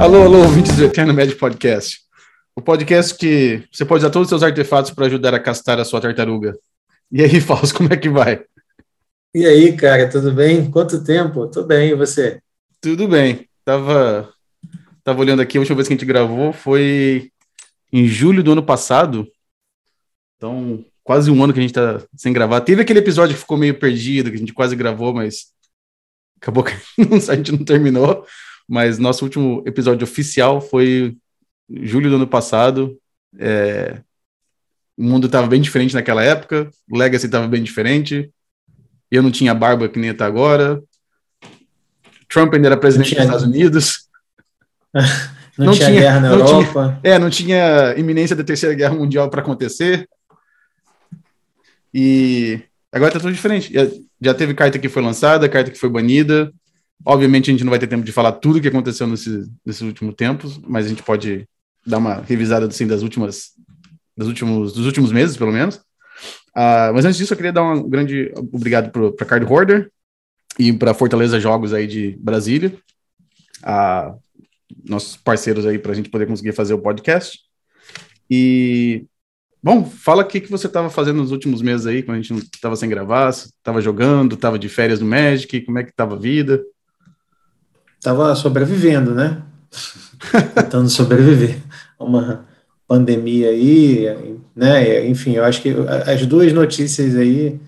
Alô, alô, ouvintes do Eterno Médio Podcast. O podcast que você pode usar todos os seus artefatos para ajudar a castar a sua tartaruga. E aí, Fausto, como é que vai? E aí, cara, tudo bem? Quanto tempo? Tudo bem, e você? Tudo bem. Tava, tava olhando aqui, a última vez que a gente gravou foi em julho do ano passado. Então, quase um ano que a gente tá sem gravar. Teve aquele episódio que ficou meio perdido, que a gente quase gravou, mas acabou que a gente não terminou mas nosso último episódio oficial foi julho do ano passado. É, o mundo estava bem diferente naquela época, o Legacy estava bem diferente, eu não tinha barba que nem está agora, Trump ainda era presidente dos Estados Unidos. não, não, tinha, tinha guerra na Europa. Tinha, é, não tinha iminência da Terceira Guerra Mundial para acontecer. E agora está tudo diferente. Já, já teve carta que foi lançada, carta que foi banida, Obviamente a gente não vai ter tempo de falar tudo o que aconteceu nesse, nesses últimos tempos, mas a gente pode dar uma revisada assim, das últimas, das últimos, dos últimos meses, pelo menos. Uh, mas antes disso, eu queria dar um grande obrigado para Card Hoarder e para Fortaleza Jogos aí de Brasília, uh, nossos parceiros aí para a gente poder conseguir fazer o podcast. E Bom, fala o que, que você estava fazendo nos últimos meses aí, quando a gente estava sem gravar, estava jogando, estava de férias no Magic, como é que estava a vida? estava sobrevivendo, né? Tentando sobreviver a uma pandemia aí, né? Enfim, eu acho que as duas notícias aí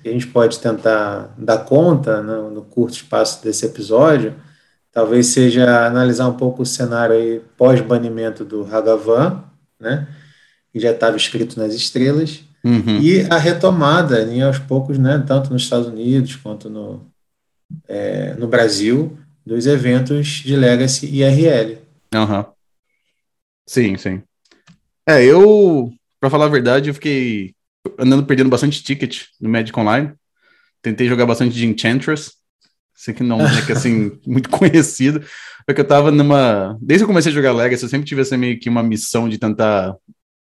que a gente pode tentar dar conta né, no curto espaço desse episódio, talvez seja analisar um pouco o cenário aí pós-banimento do Hagavan, né? Que já estava escrito nas estrelas, uhum. e a retomada, em aos poucos, né? Tanto nos Estados Unidos quanto no, é, no Brasil, dos eventos de Legacy e RL. Uhum. Sim, sim. É, eu, para falar a verdade, eu fiquei andando perdendo bastante ticket no Magic Online. Tentei jogar bastante de Enchantress. Sei que não é que assim, muito conhecido. Porque eu tava numa. Desde que eu comecei a jogar Legacy, eu sempre tive essa meio que uma missão de tentar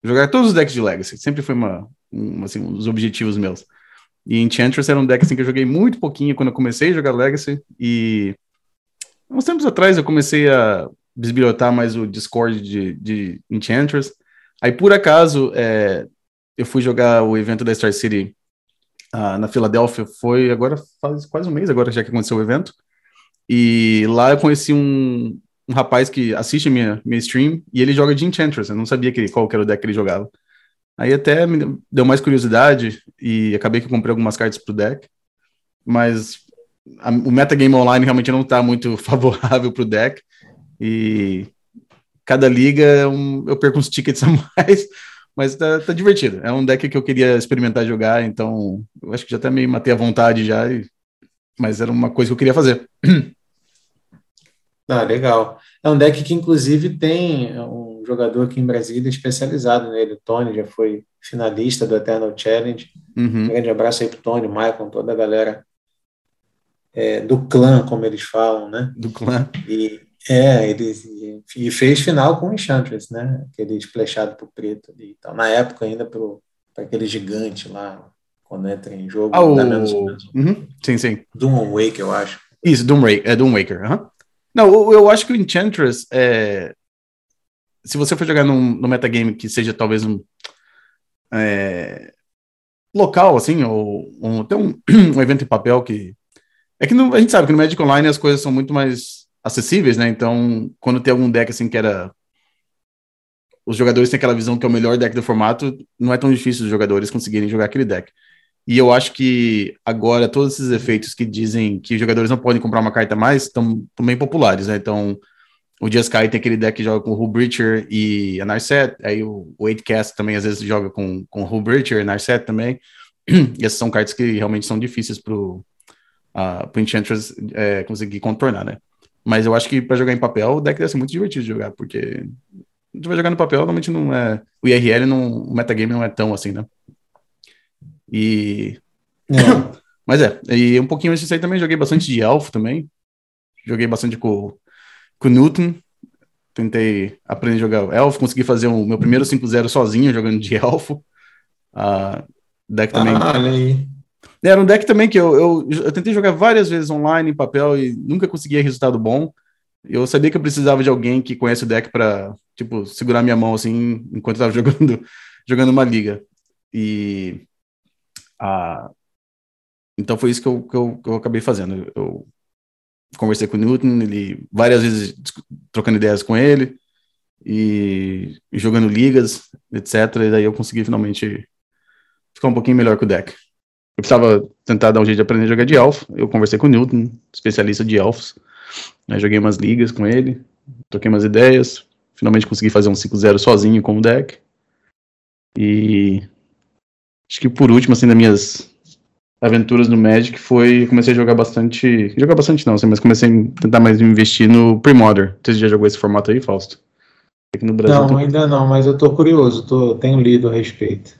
jogar todos os decks de Legacy. Sempre foi uma, um, assim, um dos objetivos meus. E Enchantress era um deck assim, que eu joguei muito pouquinho quando eu comecei a jogar Legacy. E uns tempos atrás eu comecei a bisbilhotar mais o Discord de, de Enchantress. Aí, por acaso, é, eu fui jogar o evento da Star City uh, na Filadélfia. Foi agora, faz quase um mês agora já que aconteceu o evento. E lá eu conheci um, um rapaz que assiste minha, minha stream e ele joga de Enchantress. Eu não sabia que, qual que era o deck que ele jogava. Aí até me deu mais curiosidade e acabei que comprei algumas cartas pro deck. Mas a, o metagame online realmente não está muito favorável para o deck. E cada liga eu perco uns tickets a mais, mas tá, tá, divertido. É um deck que eu queria experimentar jogar, então eu acho que já até meio matei a vontade já, e, mas era uma coisa que eu queria fazer. Ah, legal. É um deck que, inclusive, tem um jogador aqui em Brasília especializado nele. O Tony já foi finalista do Eternal Challenge. Uhum. Um grande abraço aí pro Tony, Michael, toda a galera é, do clã, como eles falam, né? Do clã. E, é, ele e fez final com o Enchantress, né? Aquele splashado pro preto ali. Então, na época ainda para aquele gigante lá, quando entra em jogo. Ah, o... menos, menos. Uhum. Sim, sim. Doom Waker, eu acho. Isso, Doom, Waker, é Doom Waker. Uhum. Não, eu, eu, acho que o Enchantress, é... se você for jogar num, num metagame que seja talvez um é... local, assim, ou, ou até um, um evento em papel que é que no, a gente sabe que no Magic Online as coisas são muito mais acessíveis, né? Então, quando tem algum deck assim que era. Os jogadores têm aquela visão que é o melhor deck do formato, não é tão difícil os jogadores conseguirem jogar aquele deck. E eu acho que agora todos esses efeitos que dizem que os jogadores não podem comprar uma carta mais estão bem populares, né? Então, o Jeskai tem aquele deck que joga com Hull e a Narset, aí o, o 8cast também às vezes joga com, com Hull e a Narset também. E essas são cartas que realmente são difíceis pro, uh, Enchantress é, conseguir contornar, né? Mas eu acho que para jogar em papel, o deck deve ser muito divertido de jogar, porque a gente vai jogar no papel, normalmente não é. O IRL, não, o metagame não é tão assim, né? E. É. Mas é, e um pouquinho antes disso aí também joguei bastante de Elfo também. Joguei bastante com, com o Newton. tentei aprender a jogar elfo, consegui fazer o meu primeiro 5-0 sozinho jogando de elfo. Uh, deck também. Ah, olha aí. Era um deck também que eu, eu, eu, tentei jogar várias vezes online em papel e nunca conseguia resultado bom. Eu sabia que eu precisava de alguém que conhece o deck para tipo segurar minha mão assim enquanto eu tava jogando jogando uma liga. E uh, então foi isso que eu, que eu, que eu acabei fazendo. Eu conversei com o Newton, ele várias vezes trocando ideias com ele e jogando ligas, etc. E daí eu consegui finalmente ficar um pouquinho melhor com o deck. Eu precisava tentar dar um jeito de aprender a jogar de elfo. Eu conversei com o Newton, especialista de elfos. Joguei umas ligas com ele, troquei umas ideias. Finalmente consegui fazer um 5-0 sozinho com o deck. E acho que por último, assim, das minhas aventuras no Magic foi. Comecei a jogar bastante. Jogar bastante não, assim, mas comecei a tentar mais investir no Pre-Modern. Você já jogou esse formato aí, Fausto? Aqui no Brasil, não, tô... ainda não, mas eu tô curioso, tô, tenho lido a respeito.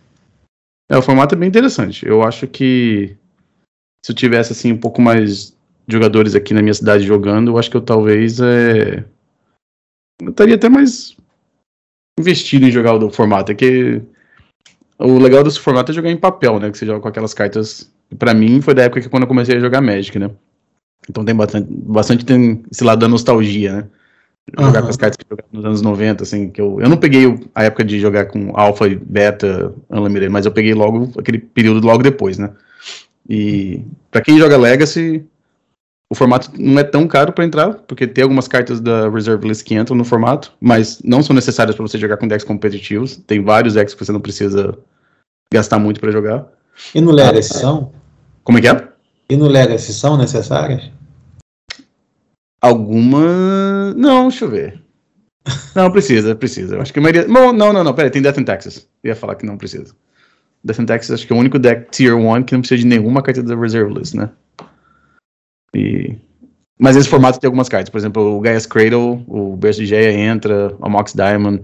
É, o formato é bem interessante. Eu acho que se eu tivesse assim um pouco mais jogadores aqui na minha cidade jogando, eu acho que eu talvez é... eu estaria até mais investido em jogar o formato. É que o legal desse formato é jogar em papel, né? Que você joga com aquelas cartas para mim foi da época que quando eu comecei a jogar Magic, né? Então tem bastante, bastante tem esse lado da nostalgia, né? Jogar uhum. com as cartas que eu jogava nos anos 90, assim, que eu, eu não peguei a época de jogar com Alpha e Beta Unlimited, mas eu peguei logo aquele período logo depois, né? E para quem joga Legacy, o formato não é tão caro para entrar, porque tem algumas cartas da Reserve List que entram no formato, mas não são necessárias para você jogar com decks competitivos. Tem vários decks que você não precisa gastar muito para jogar. E no Legacy são? Como é que é? E no Legacy são necessárias? Não, deixa eu ver. Não, precisa, precisa. Eu acho que a maioria. Não, não, não, não peraí, tem Death in Texas. Eu ia falar que não precisa. Death in Texas acho que é o único deck Tier 1 que não precisa de nenhuma carta da Reserve List, né? E... Mas esse formato tem algumas cartas. Por exemplo, o Gaia's Cradle, o Burst de Geia entra, a Mox Diamond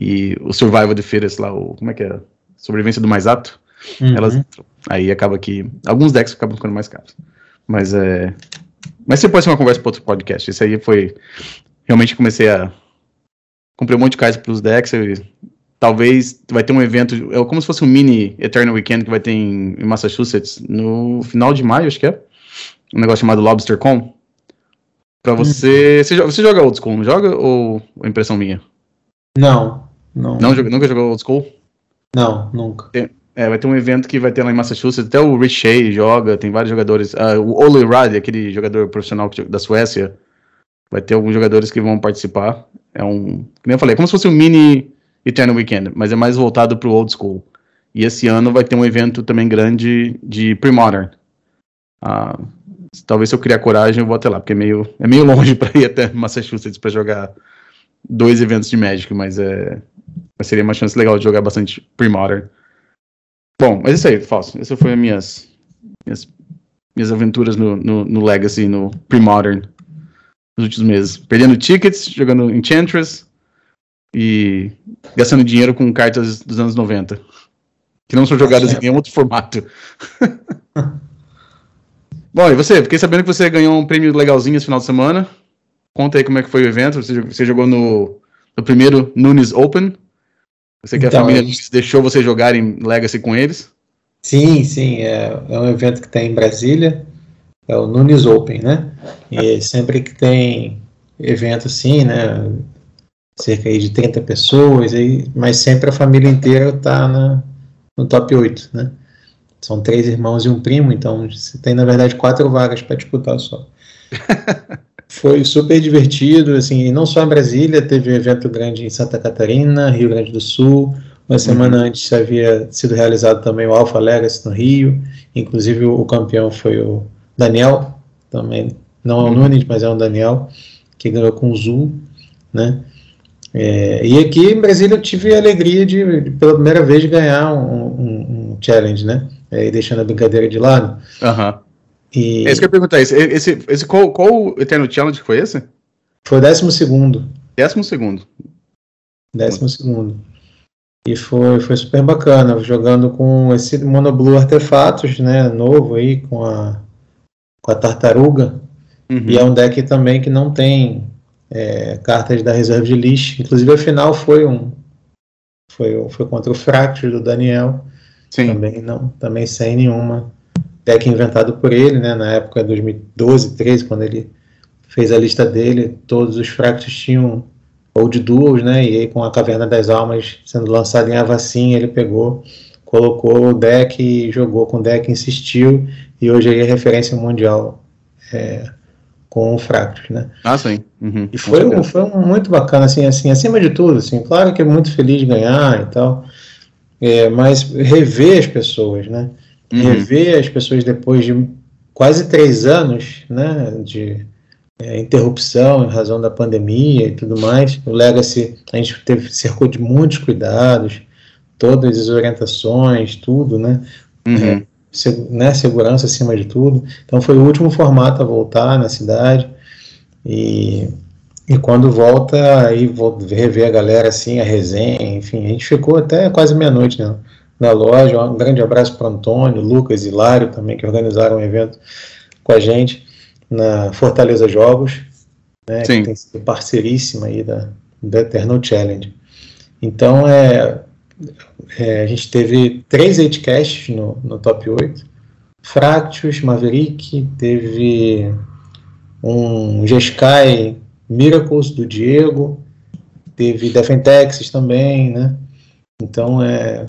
e o Survival the Fittest lá, o. Como é que é? Sobrevivência do mais apto. Uhum. Elas entram. Aí acaba que. Alguns decks acabam ficando mais caros. Mas é. Mas você pode ser uma conversa para outro podcast. Isso aí foi. Realmente comecei a. Comprei um monte de cartas para os decks. Talvez vai ter um evento. É como se fosse um mini Eternal Weekend que vai ter em, em Massachusetts no final de maio, acho que é. Um negócio chamado LobsterCon. Pra você. Uhum. Você, joga, você joga old school, não joga? Ou é impressão minha? Não. Não. não nunca jogou old school? Não, nunca. Tem, é, vai ter um evento que vai ter lá em Massachusetts, até o Rich joga, tem vários jogadores. Uh, o Ole Rad, aquele jogador profissional da Suécia, vai ter alguns jogadores que vão participar. É um, como eu falei, é como se fosse um mini Eternal Weekend, mas é mais voltado para o old school. E esse ano vai ter um evento também grande de pre-modern. Uh, talvez se eu criar coragem eu vou até lá, porque é meio, é meio longe para ir até Massachusetts para jogar dois eventos de Magic, mas é, seria uma chance legal de jogar bastante pre-modern. Bom, mas isso aí, falso. Essas foram as minhas, minhas, minhas aventuras no, no, no Legacy, no Pre-Modern, nos últimos meses. Perdendo tickets, jogando Enchantress e gastando dinheiro com cartas dos anos 90. Que não são jogadas em nenhum outro formato. Bom, e você? Fiquei sabendo que você ganhou um prêmio legalzinho esse final de semana. Conta aí como é que foi o evento. Você, você jogou no, no primeiro Nunes Open. Você que então, a família deixou você jogar em Legacy com eles? Sim, sim. É, é um evento que tem em Brasília. É o Nunes Open, né? E sempre que tem evento assim, né? Cerca aí de 30 pessoas, aí, mas sempre a família inteira está no top 8, né? São três irmãos e um primo, então você tem, na verdade, quatro vagas para disputar só. Foi super divertido, assim, não só em Brasília, teve um evento grande em Santa Catarina, Rio Grande do Sul. Uma semana uhum. antes havia sido realizado também o Alpha Legacy no Rio. Inclusive o campeão foi o Daniel, também não é o uhum. Nunes, mas é o Daniel, que ganhou com o Zul, né? É, e aqui em Brasília eu tive a alegria de, de pela primeira vez, ganhar um, um, um challenge, né? É, deixando a brincadeira de lado. Uhum. E... É isso que eu ia perguntar. Esse, esse, esse, qual, qual Eternal Challenge foi esse? Foi o décimo segundo. Décimo segundo. Décimo segundo. E foi, foi super bacana, jogando com esse Monoblue Artefatos, né, novo aí, com a, com a Tartaruga. Uhum. E é um deck também que não tem é, cartas da reserva de list. Inclusive a final foi um foi, foi contra o Fracture do Daniel. Sim. Também não, também sem nenhuma deck inventado por ele, né? Na época de 2012, 13, quando ele fez a lista dele, todos os Fractures tinham Old Duels, né? E aí com a Caverna das Almas sendo lançada em Avacin, ele pegou, colocou o deck, jogou com o deck, insistiu, e hoje aí é referência mundial é, com o Fractus, né? Ah, sim. Uhum, e foi, um, foi um muito bacana, assim, assim, acima de tudo, assim, claro que é muito feliz de ganhar e tal, é, mas rever as pessoas, né? Uhum. Rever as pessoas depois de quase três anos, né, de é, interrupção em razão da pandemia e tudo mais. O Legacy, a gente teve, cercou de muitos cuidados, todas as orientações, tudo, né? Uhum. É, né, segurança acima de tudo. Então foi o último formato a voltar na cidade e, e quando volta aí vou rever a galera assim, a resenha, enfim, a gente ficou até quase meia-noite né, na loja. Um grande abraço para Antônio, Lucas e Lário também que organizaram o evento com a gente na Fortaleza Jogos, né, Sim. que tem sido parceiríssima aí da, da Eternal Challenge. Então é é, a gente teve três casts no, no top 8. Fractus, Maverick, teve um G-Sky Miracles do Diego, teve Defentex também, né? Então é,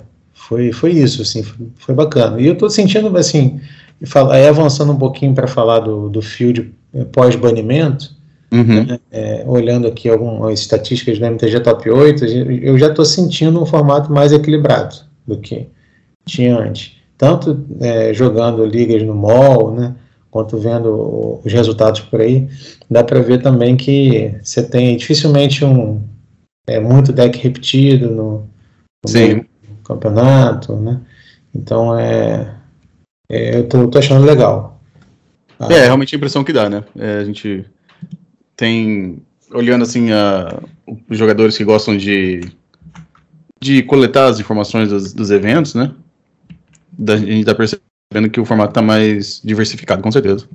foi, foi isso, assim, foi, foi bacana. E eu estou sentindo, assim, aí avançando um pouquinho para falar do, do field pós-banimento, Uhum. Né? É, olhando aqui algumas estatísticas do MTG Top 8, eu já estou sentindo um formato mais equilibrado do que tinha antes. Tanto é, jogando ligas no mall, né, quanto vendo os resultados por aí, dá para ver também que você tem dificilmente um é, muito deck repetido no, no campeonato, né? Então é, é eu tô, tô, achando legal. É, é realmente a impressão que dá, né? É, a gente tem olhando assim a, os jogadores que gostam de de coletar as informações dos, dos eventos, né? Da, a gente tá percebendo que o formato tá mais diversificado, com certeza.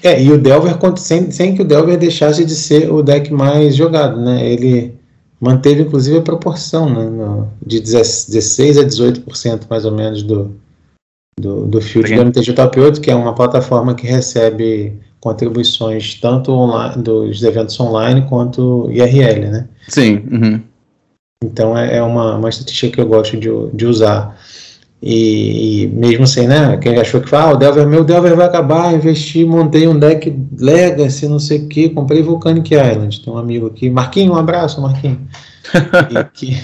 É, e o Delver, sem, sem que o Delver deixasse de ser o deck mais jogado, né? Ele manteve inclusive a proporção, né? No, de 16 a 18% mais ou menos do, do, do field do MTG Top 8, que é uma plataforma que recebe contribuições tanto online, dos eventos online quanto IRL, né? Sim. Uhum. Então é, é, uma, uma estatística que eu gosto de, de usar. E, e, mesmo sem, né? Quem achou que ah, o Delver, meu Delver vai acabar, investi, montei um deck Legacy, não sei o que, comprei Volcanic Island. Tem um amigo aqui, Marquinho, um abraço, Marquinho. que,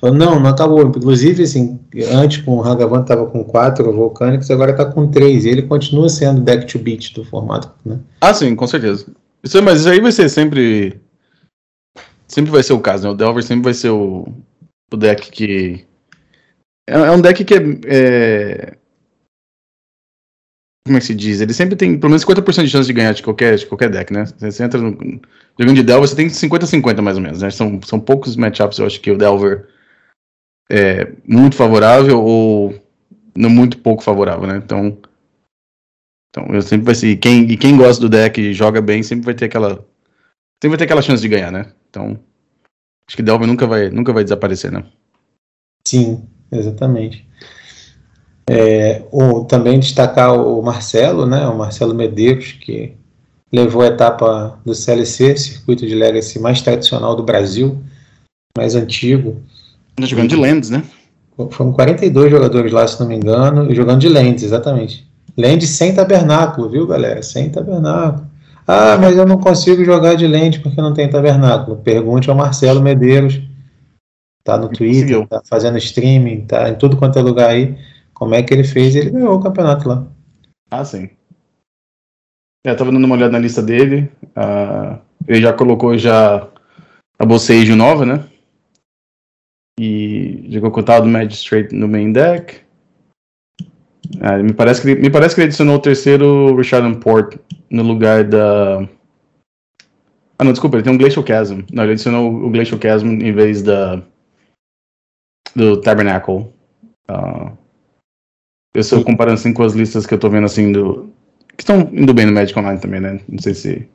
Falou, não, não acabou. Inclusive, assim, antes com o Hagavan estava com quatro volcânicos, agora está com três. E ele continua sendo back to beat do formato, né? Ah, sim, com certeza. Isso, mas isso aí vai ser sempre. Sempre vai ser o caso, né? O Delver sempre vai ser o, o deck que. É, é um deck que é, é, Como é que se diz? Ele sempre tem pelo menos 50% de chance de ganhar de qualquer, de qualquer deck, né? Você entra no, jogando de Delver, você tem 50-50 mais ou menos, né? São, são poucos matchups, eu acho que o Delver é, muito favorável ou não muito pouco favorável, né? Então, então eu sempre vai ser quem e quem gosta do deck e joga bem sempre vai ter aquela sempre vai ter aquela chance de ganhar, né? Então acho que Delver nunca vai nunca vai desaparecer, né? Sim, exatamente. É, o, também destacar o Marcelo, né? O Marcelo Medeiros que levou a etapa do CLC, circuito de Legacy mais tradicional do Brasil, mais antigo. Jogando de Lands, né? Foram 42 jogadores lá, se não me engano, jogando de Lands, exatamente. Lands sem tabernáculo, viu, galera? Sem tabernáculo. Ah, mas eu não consigo jogar de Lands porque não tem tabernáculo. Pergunte ao Marcelo Medeiros. Tá no Twitter, conseguiu. tá fazendo streaming, tá em tudo quanto é lugar aí. Como é que ele fez? Ele ganhou o campeonato lá. Ah, sim. É, eu tava dando uma olhada na lista dele. Uh, ele já colocou já a Bolsage nova, né? E jogou com o tal do Magistrate no main deck. Ah, me, parece que ele, me parece que ele adicionou o terceiro Richard Port no lugar da. Ah, não, desculpa, ele tem um Glacial Chasm. Não, ele adicionou o Glacial Chasm em vez da. Do Tabernacle. Uh, eu estou comparando assim com as listas que eu tô vendo assim do. que estão indo bem no Magic Online também, né? Não sei se.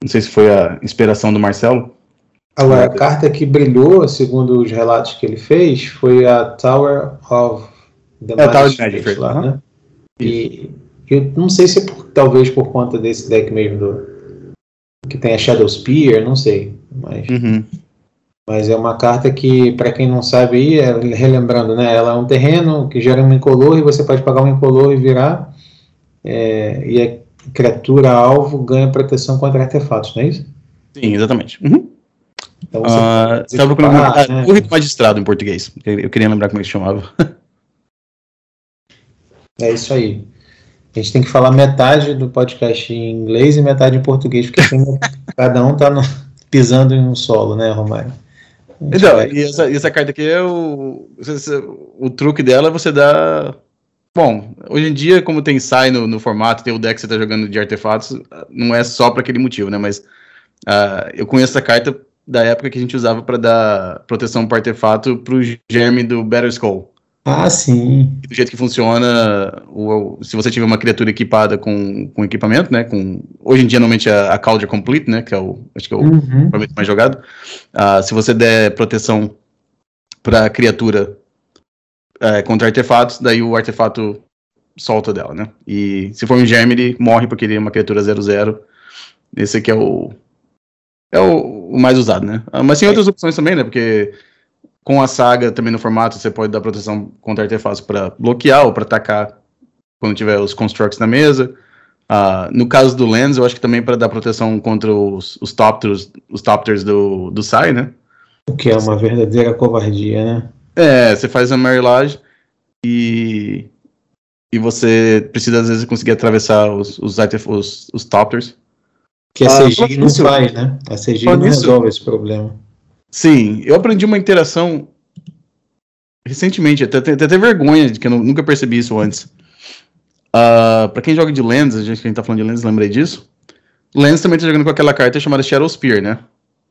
Não sei se foi a inspiração do Marcelo. Agora, a carta que brilhou, segundo os relatos que ele fez, foi a Tower of the é, Tower Magic lá, né? E eu não sei se é por, talvez por conta desse deck mesmo do que tem a Shadow Spear, não sei, mas uhum. Mas é uma carta que para quem não sabe aí, é, relembrando, né? Ela é um terreno que gera um incolor e você pode pagar um incolor e virar é, e a criatura alvo ganha proteção contra artefatos, não é isso? Sim, exatamente. Uhum. Então você uh, estava procurando né? Currito Magistrado em português. Eu queria lembrar como é que chamava. É isso aí. A gente tem que falar metade do podcast em inglês e metade em português, porque tem, cada um tá no, pisando em um solo, né, Romário? Então, vai... e essa, essa, carta aqui é o. O truque dela é você dar. Bom, hoje em dia, como tem sai no, no formato, tem o deck que você está jogando de artefatos, não é só para aquele motivo, né? Mas uh, eu conheço essa carta da época que a gente usava para dar proteção para artefato para o germe do Better Skull. Ah, sim. Do jeito que funciona, o, se você tiver uma criatura equipada com, com equipamento, né? Com, hoje em dia, normalmente, a, a Cauldron Complete, né? Que é o, acho que é o uhum. mais jogado. Uh, se você der proteção para criatura é, contra artefatos, daí o artefato solta dela, né? E se for um germe, ele morre porque ele é uma criatura 0-0. Esse aqui é o, é o, o, mais usado, né? Ah, mas tem outras opções também, né? Porque com a saga também no formato você pode dar proteção contra artefatos para bloquear ou para atacar quando tiver os constructs na mesa. Uh, no caso do Lens, eu acho que também para dar proteção contra os, os Topters, os Topters do, do Sai, né? O que é uma verdadeira covardia, né? É, você faz a Marilage e, e você precisa às vezes conseguir atravessar os, os, os, os Topters. Que a CG ah, não faz, né? A CG não resolve esse problema. Sim, eu aprendi uma interação recentemente, até, até, até vergonha de que eu nunca percebi isso antes. Uh, ah, para quem joga de Lens, a gente, a gente tá falando de Lens, lembrei disso. Lens também tá jogando com aquela carta chamada Shadow Spear, né?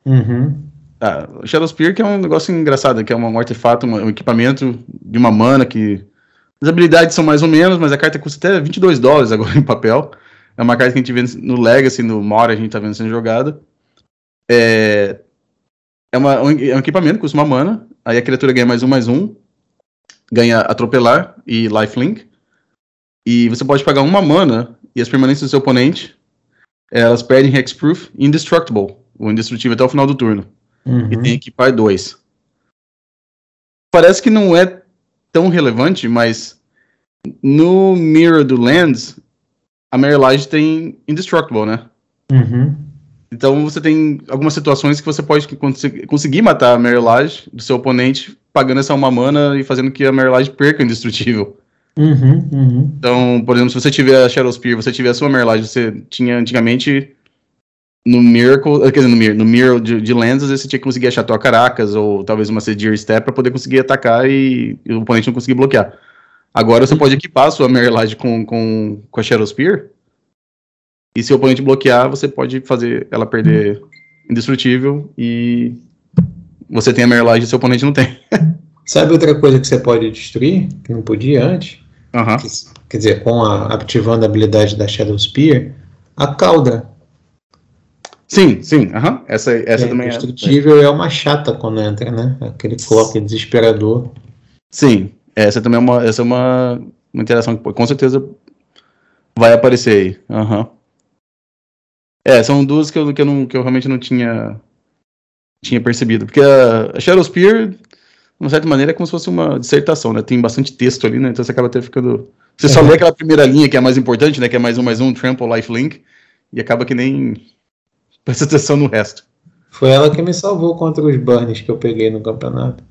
Uhum. Ah, Shadow Spear que é um negócio engraçado, que é um artefato, um, um equipamento de uma mana que... As habilidades são mais ou menos, mas a carta custa até 22 dólares agora em papel. É uma carta que a gente vê no Legacy, no Mora, a gente tá vendo sendo jogada. É, é, uma, um, é um equipamento que custa uma mana, aí a criatura ganha mais um, mais um, ganha atropelar e lifelink, e você pode pagar uma mana, e as permanências do seu oponente, elas perdem hexproof indestructible, o indestrutível até o final do turno. Uhum. E tem equipar dois. Parece que não é tão relevante, mas no Mirror do Lands, a Mary tem Indestructible, né? Uhum. Então você tem algumas situações que você pode conseguir matar a Mary do seu oponente pagando essa uma mana e fazendo que a Mary perca o Indestrutível. Uhum, uhum. Então, por exemplo, se você tiver a Shadow Spear, você tiver a sua Mary você tinha antigamente no Miracle, quer dizer, no Mirror, no Mirror de, de vezes você tinha que conseguir achar tua Caracas ou talvez uma Sedir Step para poder conseguir atacar e, e, o oponente não conseguir bloquear. Agora você pode equipar a sua Mary com, com, com a Shadow Spear. E se o oponente bloquear, você pode fazer ela perder indestrutível e você tem a Mary e seu oponente não tem. Sabe outra coisa que você pode destruir, que não podia antes? Uhum. Que, quer dizer, com a, ativando a habilidade da Shadow Spear, a cauda. Sim, sim, uhum. essa, essa é, também é. Destrutível é uma chata quando entra, né? Aquele clock desesperador. Sim, essa também é uma, essa é uma, uma interação que com certeza vai aparecer aí. Uhum. É, são duas que eu, que eu, não, que eu realmente não tinha, tinha percebido. Porque a, a Shadow Spear, de uma certa maneira, é como se fosse uma dissertação, né? Tem bastante texto ali, né? Então você acaba até ficando. Você uhum. só lê aquela primeira linha que é a mais importante, né? Que é mais um, mais um, Trample, Lifelink, e acaba que nem presta atenção no resto. Foi ela que me salvou contra os burns que eu peguei no campeonato.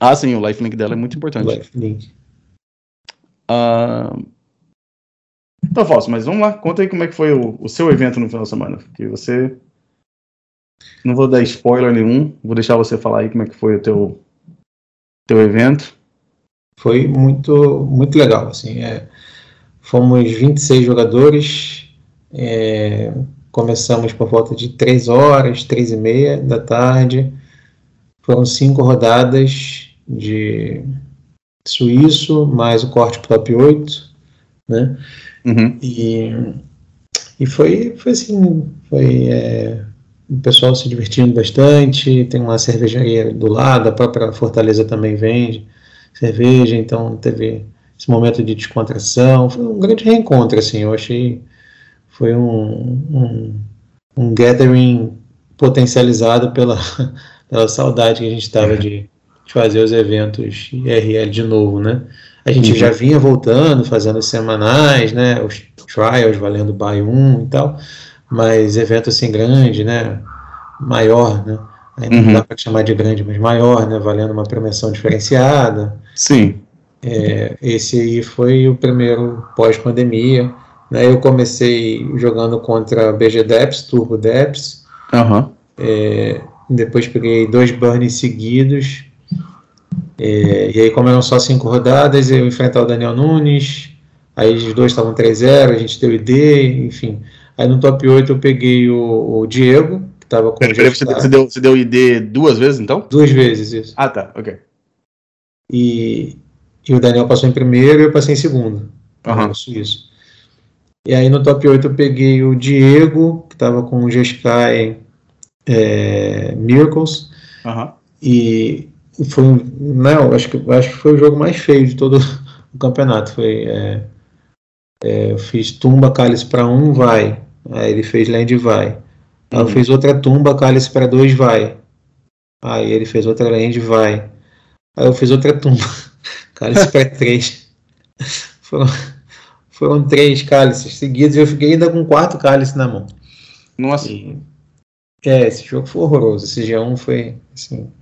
Ah, sim, o lifelink dela é muito importante. Lifelink. Uh... Então, Fausto, mas vamos lá, conta aí como é que foi o, o, seu evento no final de semana. Que você. Não vou dar spoiler nenhum, vou deixar você falar aí como é que foi o teu, teu evento. Foi muito, muito legal, assim. É, fomos 26 jogadores. É, começamos por volta de 3 horas, 3 e meia da tarde. Foram cinco rodadas de suíço, mais o corte pro top 8, né? Uhum. E, E foi, foi assim, foi é, o pessoal se divertindo bastante, tem uma cervejaria do lado, a própria Fortaleza também vende cerveja, então teve esse momento de descontração, foi um grande reencontro, assim, eu achei, foi um, um, um gathering potencializado pela, pela saudade que a gente estava de, de, fazer os eventos IRL de novo, né? A gente uhum. já vinha voltando, fazendo semanais, né? Os trials valendo buy 1 e tal, mas evento assim grande, né? Maior, né? Ainda uhum. não dá para chamar de grande, mas maior, né? Valendo uma premiação diferenciada. Sim. É, esse aí foi o primeiro pós-pandemia. Né? Eu comecei jogando contra BG Deps, Turbo Deps. Uhum. É, depois peguei dois burns seguidos. É, e aí, como eram só cinco rodadas, eu enfrentar o Daniel Nunes. Aí os dois estavam 3-0, a gente deu ID, enfim. Aí no top 8 eu peguei o, o Diego, que estava com Pera, o você, você, deu, você deu ID duas vezes então? Duas vezes, isso. Ah, tá, ok. E, e o Daniel passou em primeiro e eu passei em segundo. Uhum. Isso. E aí no top 8 eu peguei o Diego, que estava com o Jeskai é, Miracles. Uhum. E foi não, acho que acho que foi o jogo mais feio de todo o campeonato. Foi é, é, eu fiz tumba cálice para um vai, aí ele fez land vai. Aí eu uhum. fiz outra tumba cálice para dois vai. Aí ele fez outra land vai. Aí eu fiz outra tumba cálice para três. Foram, foram três cálices seguidos e eu fiquei ainda com um quarto cálice na mão. Nossa. E, é, esse jogo foi horroroso. Esse G1 foi assim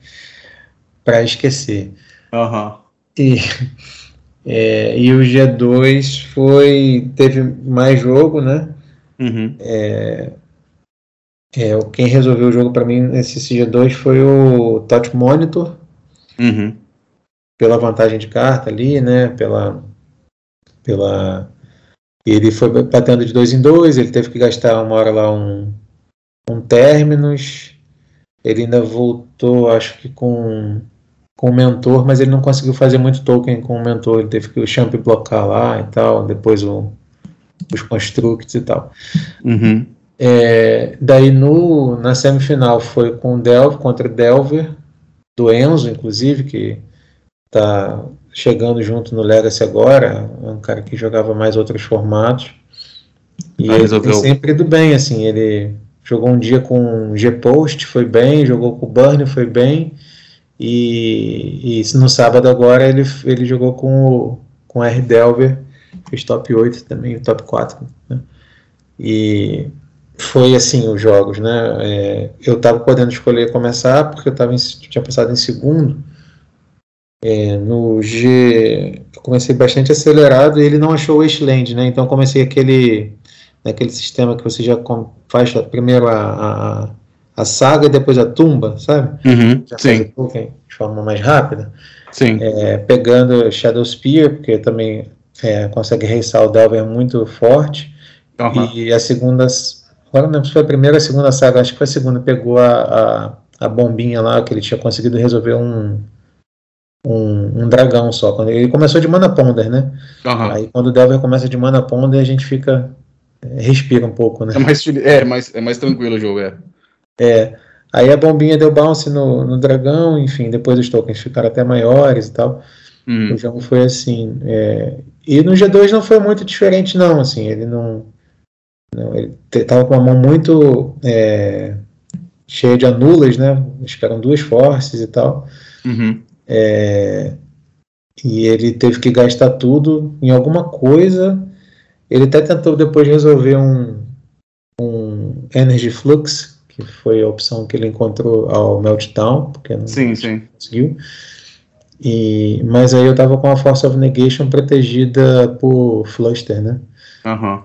para esquecer. Uhum. E, é, e o G2 foi. teve mais jogo, né? Uhum. É, é, quem resolveu o jogo para mim nesse G2 foi o Touch Monitor. Uhum. Pela vantagem de carta ali, né? Pela. pela ele foi batendo de dois em dois, ele teve que gastar uma hora lá um, um Terminus. Ele ainda voltou, acho que com com o mentor, mas ele não conseguiu fazer muito token com o mentor, ele teve que o champ blocar lá e tal, depois o, os constructs e tal. Uhum. É, daí no, na semifinal foi com o Delver, contra o Delver, do Enzo, inclusive, que tá chegando junto no Legacy agora, é um cara que jogava mais outros formatos. E ah, ele sempre ido bem, assim, ele jogou um dia com G-Post, foi bem, jogou com o Burn, foi bem, e, e no sábado agora ele, ele jogou com o, com o R. Delver, fez top 8 também, top 4. Né? E foi assim os jogos, né? É, eu estava podendo escolher começar porque eu tava em, tinha passado em segundo. É, no G eu comecei bastante acelerado e ele não achou o Wasteland, né? Então comecei aquele naquele sistema que você já faz primeiro a, a a saga e depois a tumba, sabe? Uhum, sim. Tolkien de forma mais rápida. Sim. É, pegando Shadow Spear, porque também é, consegue reissar o Delver muito forte. Uhum. E a segunda. Agora não se foi a primeira a segunda saga, acho que foi a segunda, pegou a, a, a bombinha lá, que ele tinha conseguido resolver um, um, um, dragão só. Quando ele começou de Mana Ponder, né? Uhum. Aí quando o Delver começa de Mana Ponder, a gente fica. Respira um pouco, né? É mais, é, mais, é mais tranquilo o jogo, é. É, aí a bombinha deu bounce no, no dragão, enfim, depois os tokens ficaram até maiores e tal. Hum. O jogo foi assim. É, e no G2 não foi muito diferente, não. Assim, ele não. não ele tava com uma mão muito é, cheia de anulas, né? Acho que eram duas forces e tal. Uhum. É, e ele teve que gastar tudo em alguma coisa. Ele até tentou depois resolver um, um Energy Flux, que foi a opção que ele encontrou ao Meltdown, porque não sim, sim. conseguiu. E, mas aí eu tava com a Force of Negation protegida por Fluster, né? Uhum.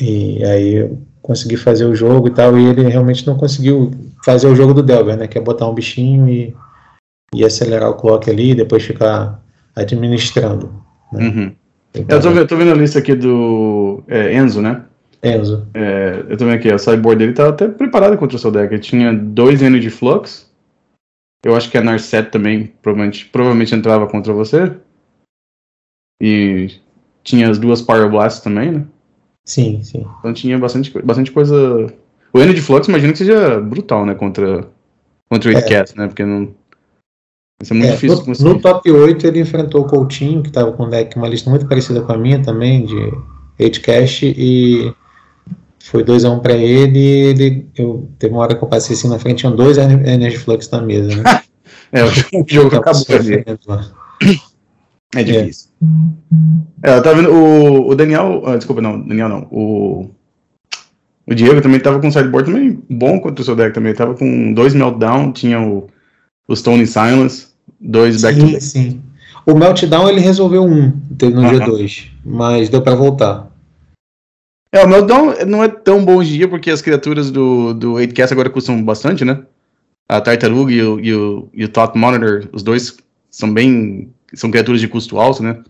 E aí eu consegui fazer o jogo e tal, e ele realmente não conseguiu fazer o jogo do Delver, né? Que é botar um bichinho e, e acelerar o clock ali e depois ficar administrando. Né? Uhum. Então, eu tô, eu tô, vendo a lista aqui do é, Enzo, né? Enzo. É, eu também aqui, a sideboard dele tá até preparada contra o seu deck. Ele tinha dois N de Flux. Eu acho que a Narset também provavelmente, provavelmente entrava contra você. E tinha as duas Power Blasts também, né? Sim, sim. Então tinha bastante, bastante coisa. O Energy Flux, imagino que seja brutal, né? Contra, contra o 8cast, é. né? Porque não. Isso é muito é, difícil. No, no, top 8 ele enfrentou o Coutinho, que estava com um deck, uma lista muito parecida com a minha também, de 8cast, e foi 2x1 um para ele, ele. Eu, teve uma hora que eu passei assim na frente, tinham dois Energy Flux na mesa, né? é, o jogo acabou ali. É difícil. É, eu tava vendo o, o Daniel. Ah, desculpa, não, Daniel não. O, o Diego também tava com um sideboard também bom contra o seu deck também. Ele tava com dois Meltdown, tinha o, o Stone Silence, dois back Sim, sim. O Meltdown ele resolveu um, no uh -huh. dia 2, mas deu para voltar. É, o Meltdown não é tão bom hoje em dia porque as criaturas do, do 8cast agora custam bastante, né? A Tartaruga e o, e o, e o Thought Monitor, os dois são bem são criaturas de custo alto, né?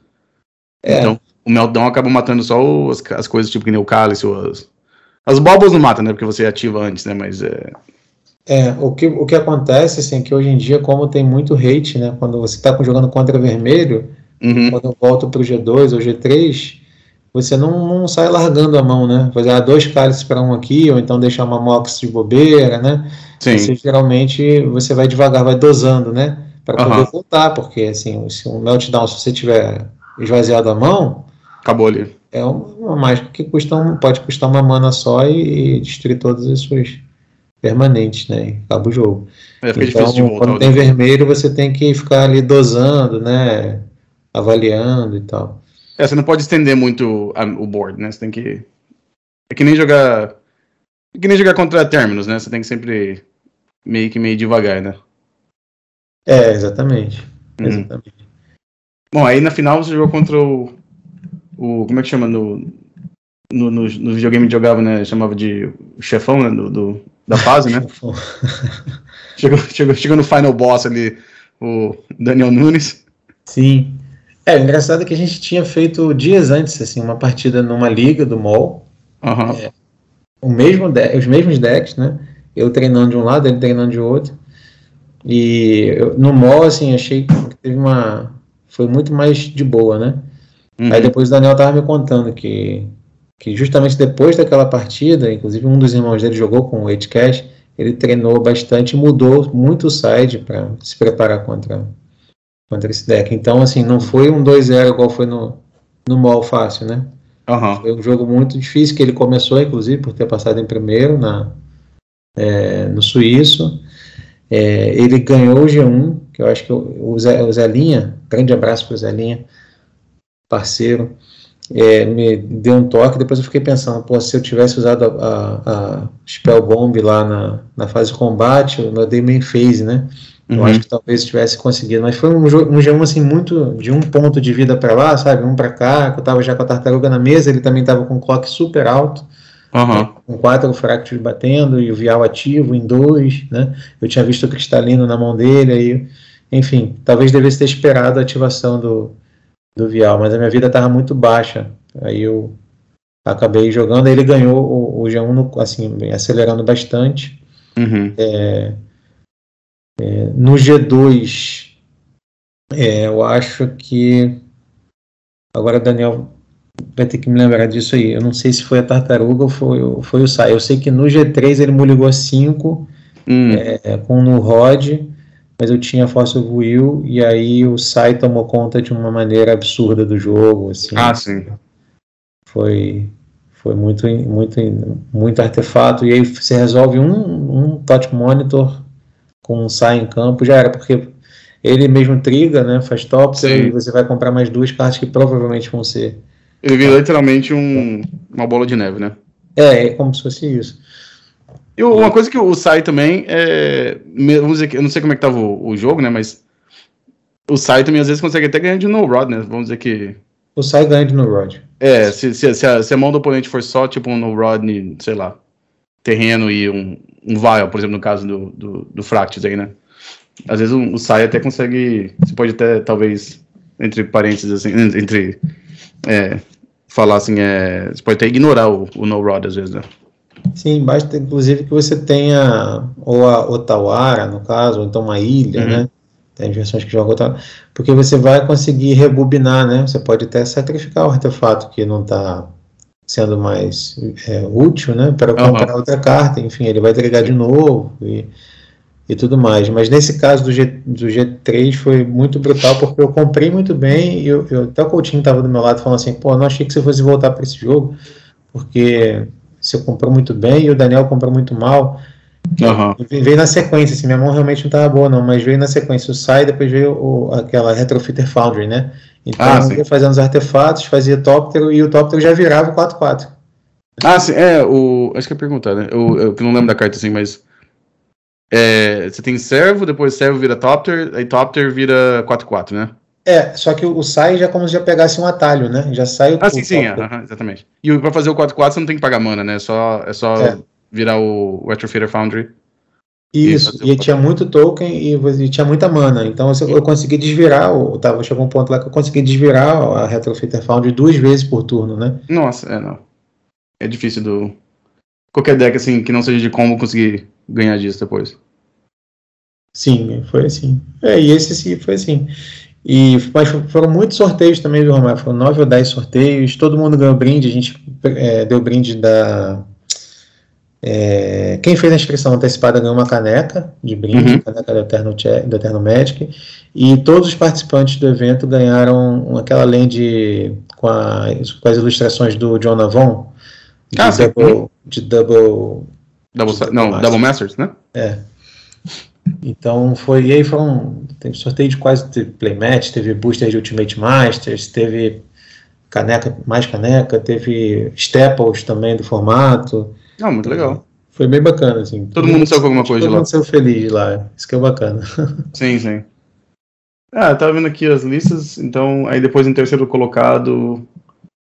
É. Então, o Meltdown acaba matando só as, as coisas tipo que nem o Cálice, as, as bobas não matam, né? Porque você ativa antes, né? Mas é. É, o que, o que acontece, assim, é que hoje em dia, como tem muito hate, né? Quando você está jogando contra vermelho, uhum. quando volta para o G2 ou G3, você não, não sai largando a mão, né? Fazer ah, dois cálices para um aqui, ou então deixar uma mox de bobeira, né? Sim. Você, geralmente você vai devagar, vai dosando, né? para poder uhum. voltar, porque assim, se um meltdown, se você tiver esvaziado a mão, acabou ali. É uma mágica que custa um, pode custar uma mana só e, e destruir todas as suas permanentes, né? E acaba o jogo. É, então, quando tem vermelho, você tem que ficar ali dosando, né? Avaliando e tal. É, você não pode estender muito a, o board, né? Você tem que. É que nem jogar. É que nem jogar contra términos, né? Você tem que sempre meio que meio devagar, né? É, exatamente. Uhum. exatamente. Bom, aí na final você jogou contra o. o como é que chama? No, no, no, no videogame que jogava, né? Chamava de chefão, né? Do, do da fase, né? chegou, chegou, chegou no final boss ali, o Daniel Nunes. Sim. É, o engraçado é que a gente tinha feito dias antes, assim, uma partida numa liga do MOL. Uhum. É, o mesmo os mesmos decks, né? Eu treinando de um lado, ele treinando de outro. E eu, no mall, assim, achei que teve uma. Foi muito mais de boa, né? Uhum. Aí depois o Daniel tava me contando que, que justamente depois daquela partida, inclusive um dos irmãos dele jogou com o 8 Cash, ele treinou bastante e mudou muito o side para se preparar contra, contra esse deck. Então, assim, não foi um 2-0 igual foi no, no mall fácil, né? Uhum. Foi um jogo muito difícil, que ele começou, inclusive, por ter passado em primeiro na, é, no Suíço. É, ele ganhou o G1, que eu acho que o Zé, o Zé Linha, grande abraço para o Zé Linha, parceiro, é, me deu um toque. Depois eu fiquei pensando, pô, se eu tivesse usado a, a, a Spell Bomb lá na, na fase de combate, eu dei main phase, né? Eu uhum. acho que talvez tivesse conseguido, mas foi um, um G1 assim, muito de um ponto de vida para lá, sabe? Um para cá, eu tava já com a tartaruga na mesa, ele também tava com um clock super alto. Uhum. Com quatro fractos batendo e o vial ativo em dois, né? Eu tinha visto o cristalino na mão dele, aí, enfim, talvez devesse ter esperado a ativação do vial, mas a minha vida estava muito baixa. Aí eu acabei jogando, aí ele ganhou o, o G1 no, assim, acelerando bastante. Uhum. É, é, no G2, é, eu acho que agora Daniel vai ter que me lembrar disso aí. Eu não sei se foi a tartaruga ou foi, foi o Sai. Eu sei que no G3 ele me ligou 5 hum. é, com no Rod, mas eu tinha Force of Will e aí o Sai tomou conta de uma maneira absurda do jogo. Assim. Ah, sim. Foi, foi muito, muito, muito artefato. E aí você resolve um, um touch monitor com um Sai em campo, já era, porque ele mesmo triga, né? Faz top, e você vai comprar mais duas cartas que provavelmente vão ser ele vira literalmente um, uma bola de neve, né? É, é como se fosse isso. E uma coisa que o Sai também é. Vamos dizer que. Eu não sei como é que tava o, o jogo, né? Mas. O Sai também às vezes consegue até ganhar de no rod, né? Vamos dizer que. O Sai ganha de no rod. É, se, se, se, a, se a mão do oponente for só tipo um no rod, sei lá, terreno e um, um vial, por exemplo, no caso do, do, do Fractus aí, né? Às vezes o, o Sai até consegue. Você pode até, talvez, entre parênteses, assim, entre. É, falar assim, é, você pode até ignorar o, o no rod às vezes, né? Sim, basta inclusive que você tenha ou a Otawara, no caso, ou então uma ilha, uhum. né? Tem versões que jogam Otawara, porque você vai conseguir rebobinar, né? Você pode até sacrificar o artefato que não está sendo mais é, útil, né, para comprar uhum. outra carta, enfim, ele vai entregar de novo e, e tudo mais. Mas nesse caso do, G, do G3 foi muito brutal, porque eu comprei muito bem e eu, eu, até o Coutinho estava do meu lado falando assim, pô, não achei que você fosse voltar para esse jogo, porque você comprou muito bem e o Daniel comprou muito mal. Uhum. Veio na sequência, assim, minha mão realmente não estava boa, não, mas veio na sequência o SAI, depois veio o, aquela Retrofitter Foundry, né? Então ah, eu ia fazendo os artefatos, fazia tóptero e o tóptero já virava 4-4. Ah, sim, é, o. Acho que é perguntar, né? Eu, eu não lembro da carta assim, mas. É, você tem servo, depois servo vira tópter, aí tópter vira 4-4, né? É, só que o, sai já como se já pegasse um atalho, né? Já sai o. Ah, sim, sim, exatamente. E pra fazer o 4-4 você não tem que pagar mana, né? É só, é só é. virar o Retrofitter Foundry. Isso, e, e tinha muito token e, e, tinha muita mana. Então eu, eu consegui desvirar, eu tava, chegou um ponto lá que eu consegui desvirar a Retrofitter Foundry duas vezes por turno, né? Nossa, é não. É difícil do. Qualquer deck assim que não seja de combo conseguir ganhar disso depois. Sim, foi assim. É, e esse sim foi assim. E mas foram muitos sorteios também, viu, Romário? Foram nove ou dez sorteios, todo mundo ganhou brinde, a gente é, deu brinde da. É, quem fez a inscrição antecipada ganhou uma caneca de brinde, uhum. caneca do Eterno, do Eterno Magic, e todos os participantes do evento ganharam aquela lente com, a, com as ilustrações do John Avon, de, ah, double, de double. Double, de não, Double Masters, Masters né? É. Então foi, e aí foram, teve sorteio de quase teve playmatch, teve booster de Ultimate Masters, teve caneca, mais caneca, teve staples também do formato. Ah, muito legal. Foi bem bacana, assim. Todo mundo saiu com alguma coisa todo lá. Todo mundo saiu feliz lá, isso que é bacana. Sim, sim. Ah, eu tava vendo aqui as listas, então aí depois em terceiro colocado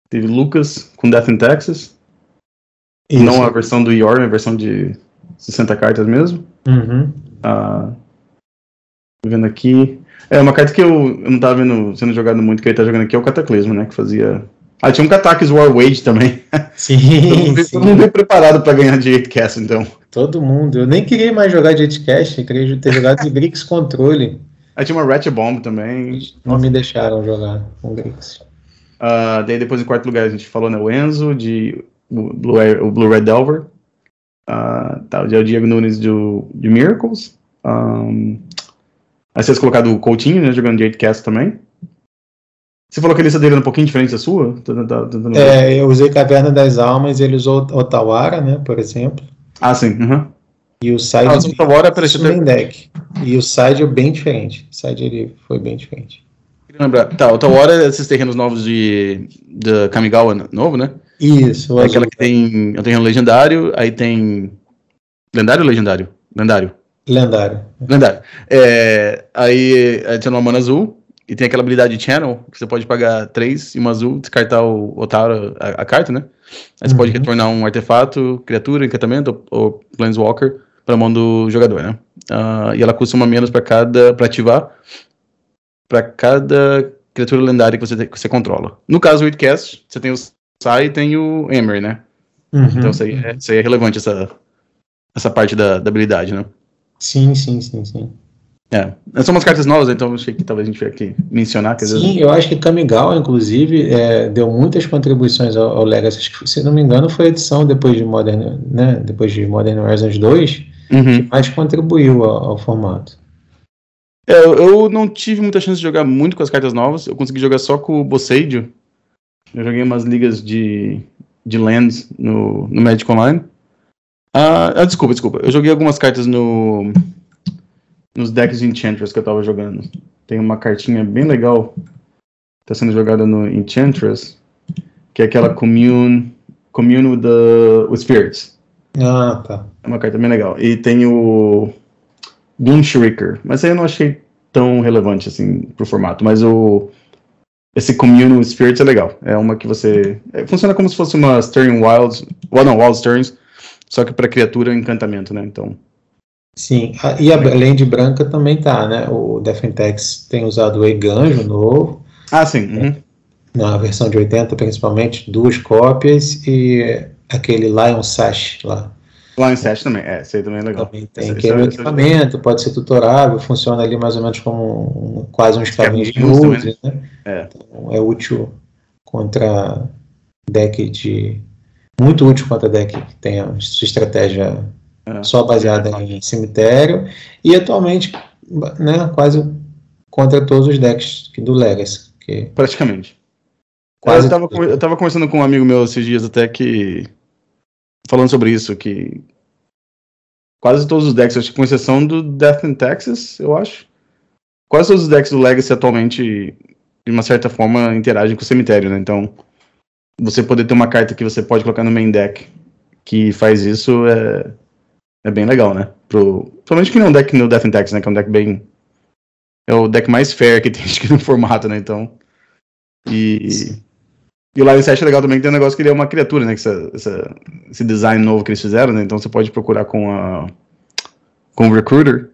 teve Lucas com Death in Texas. Isso. Não a versão do Yorm, a versão de 60 cartas mesmo. Uhum. Ah, vendo aqui. É, uma carta que eu, eu não tava vendo sendo jogado muito, que ele tá jogando aqui é o Cataclismo, né? Que fazia. Ah, tinha um Katakis War Wage também. Sim. todo mundo veio preparado pra ganhar de 8 então. Todo mundo. Eu nem queria mais jogar de 8 eu queria ter jogado de Grix Controle. Aí tinha uma Ratchet Bomb também. Não me deixaram jogar com Grix. Uh, daí depois em quarto lugar a gente falou, né? O Enzo, de o Blue, o Blue Red Delver. Uh, tá, o Diego Nunes do, de Miracles. Um, aí vocês colocaram o Coutinho, né, jogando de 8 também. Você falou que a lista dele era um pouquinho diferente da sua? Tô, tô, tô, é, eu usei Caverna das Almas, ele usou Otawara, né, por exemplo. Ah, sim. Uhum. E o side ah, Otawara apareceu bem deck. E o side é bem diferente. O side ele foi bem diferente. Queria lembrar. Tá, Otawara é esses terrenos novos de, de Kamigawa novo, né? Isso. É aquela que tem é um terreno legendário, aí tem. Lendário ou legendário? Lendário. Lendário. Lendário. É, aí adiciona uma mana azul e tem aquela habilidade de Channel, que você pode pagar 3 e uma azul, descartar o Otaro, a, a carta, né? Aí você uhum. pode retornar um artefato, criatura, encantamento ou, ou Planeswalker para mão do jogador, né? Uh, e ela custa uma menos para cada. para ativar. para cada criatura lendária que você, que você controla. No caso do Witcast, você tem os sai e tem o Emery, né? Uhum, então isso aí, é, isso aí, é, relevante, essa, essa parte da, da habilidade, né? Sim, sim, sim, sim. É, são umas cartas novas, então achei que talvez a gente viesse aqui mencionar. Sim, vezes... eu acho que Kamigawa, inclusive, é, deu muitas contribuições ao, ao Legacy. Que, se não me engano, foi a edição depois de Modern, né, depois de Modern Horizons 2 uhum. que mais contribuiu ao, ao formato. É, eu não tive muita chance de jogar muito com as cartas novas. Eu consegui jogar só com o Bosseidio, eu joguei umas ligas de, de lands no, no Magic Online. Ah, ah, desculpa, desculpa. Eu joguei algumas cartas no nos decks de Enchantress que eu tava jogando. Tem uma cartinha bem legal tá sendo jogada no Enchantress, que é aquela Commune, commune with, the, with Spirits. Ah, tá. É uma carta bem legal. E tem o Doom Shrieker, mas aí eu não achei tão relevante assim pro formato, mas o esse Communal Spirits é legal. É uma que você. É, funciona como se fosse uma Stirring Wilds. Well, não, Wild Stirrings. Só que para criatura encantamento, né? Então. Sim, e a Land Branca também tá, né? O Defentex tem usado o Eganjo novo. Ah, sim. Uhum. Na versão de 80, principalmente, duas cópias e aquele Lion Sash lá. Sash também, é, esse aí também é legal. Também tem, que é equipamento, pode ser tutorável, funciona ali mais ou menos como um, quase um escavinho de luz, né? É. Então, é útil contra deck de muito útil contra deck que tem a sua estratégia é. só baseada em cemitério e atualmente né, quase contra todos os decks do Legacy. Que Praticamente. Quase eu, tava, eu tava conversando com um amigo meu esses dias até que falando sobre isso, que quase todos os decks, acho que com exceção do Death in Texas, eu acho, quase todos os decks do Legacy atualmente, de uma certa forma, interagem com o cemitério, né? Então, você poder ter uma carta que você pode colocar no main deck que faz isso é, é bem legal, né? Pro, principalmente que não é um deck no Death and Tax, né? Que é um deck bem. É o deck mais fair que tem aqui no formato, né? Então. E. E o Lion 7 é legal também que tem um negócio que ele é uma criatura, né? Que essa, essa, esse design novo que eles fizeram, né? Então você pode procurar com a. com o Recruiter.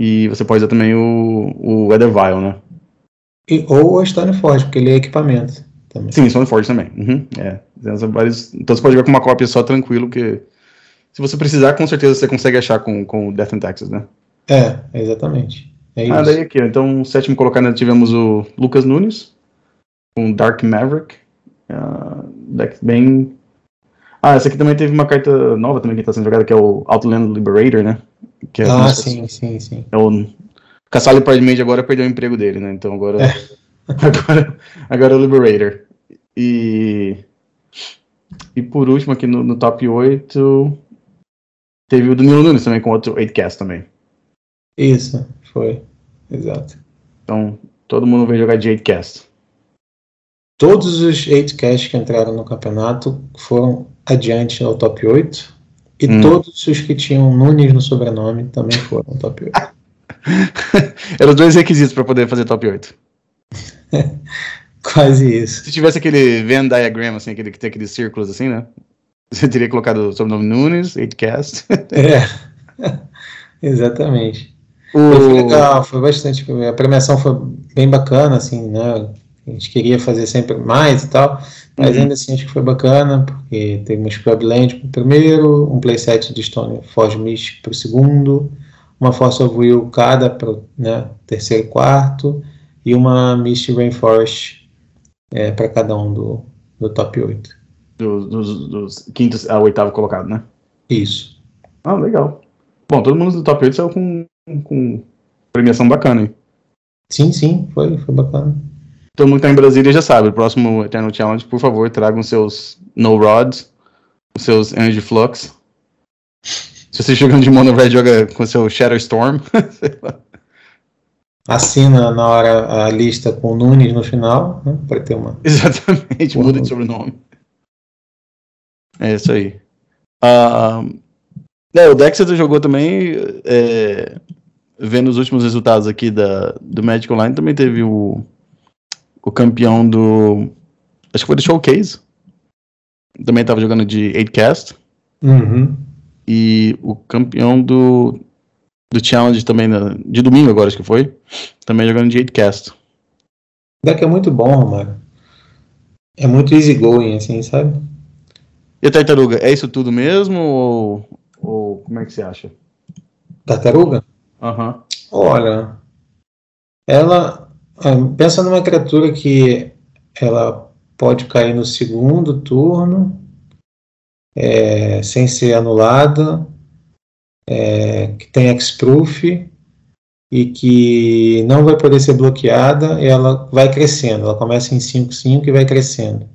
E você pode usar também o, o Weathervile, né? E, ou a Stoneforge, porque ele é equipamento também. Sim, Stoneforge também. Uhum, é. Então você pode ver com uma cópia só tranquilo, que se você precisar, com certeza você consegue achar com, com Death and Taxes, né? É, exatamente. É ah, daí aqui, então, sétimo colocado tivemos o Lucas Nunes, com Dark Maverick. Uh, deck bem. Ah, essa aqui também teve uma carta nova também que está sendo jogada, que é o Outland Liberator, né? Que é ah, sim, sim, sim. É o Caçalho Mage agora perdeu o emprego dele, né? Então agora. É. agora, agora é o Liberator. E. E por último, aqui no, no top 8, teve o Danilo Nunes também com outro 8cast também. Isso, foi. Exato. Então, todo mundo veio jogar de 8cast. Todos os 8cast que entraram no campeonato foram adiante ao top 8. E hum. todos os que tinham Nunes no sobrenome também foram top 8. Eram dois requisitos para poder fazer top 8. Quase isso. Se tivesse aquele Venn diagram, assim, aquele que tem aqueles círculos assim, né? Você teria colocado o sobrenome Nunes, 8cast. é, exatamente. O... Foi legal, foi bastante. A premiação foi bem bacana, assim, né? A gente queria fazer sempre mais e tal, mas uhum. ainda assim acho que foi bacana, porque teve uma Scrubland para o primeiro, um playset de Stone Forge Mist para o segundo, uma Force of Will cada para o né, terceiro e quarto, e uma Mist Rainforest é, para cada um do, do top 8. Dos, dos, dos quintos ao oitavo colocado, né? Isso. Ah, legal. Bom, todo mundo do top 8 saiu com, com premiação bacana, hein? Sim, sim, foi, foi bacana. Todo mundo que tá em Brasília já sabe, o próximo Eternal Challenge, por favor, tragam seus No Rods, os seus Energy Flux. Se você jogando de Mono Red, joga com seu Shadow Storm. assina na hora a lista com Nunes no final, né, para ter uma. Exatamente, muda de sobrenome. É isso aí. Uh, é, o Dexter jogou também, é, vendo os últimos resultados aqui da, do Magic Online, também teve o, o campeão do. Acho que foi do Showcase. Também estava jogando de 8cast. Uhum. E o campeão do do Challenge também, de domingo agora, acho que foi. Também jogando de 8cast. O deck é muito bom, Romário. É muito easy going, assim, sabe? E a tartaruga, é isso tudo mesmo? Ou, ou como é que você acha? Tartaruga? Aham. Uhum. Olha, ela. Pensa numa criatura que ela pode cair no segundo turno, é, sem ser anulada, é, que tem X-Proof e que não vai poder ser bloqueada, ela vai crescendo. Ela começa em 5-5 e vai crescendo.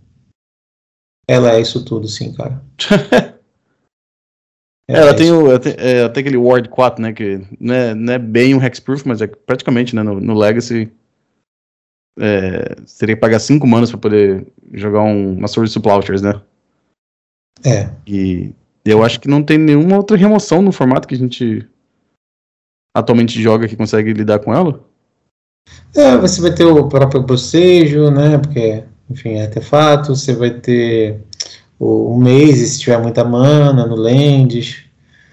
Ela é isso tudo, sim, cara. É, ela, tem o, ela, tem, é, ela tem aquele Ward 4, né? Que não é, não é bem um Hexproof, mas é praticamente, né? No, no Legacy. É, você teria que pagar 5 manas para poder jogar um, uma Sword of Plowshares, né? É. E eu acho que não tem nenhuma outra remoção no formato que a gente atualmente joga que consegue lidar com ela. É, você vai ter o próprio bocejo, né? Porque, enfim, é artefato. Você vai ter o, o Maze, se tiver muita mana, no Lands.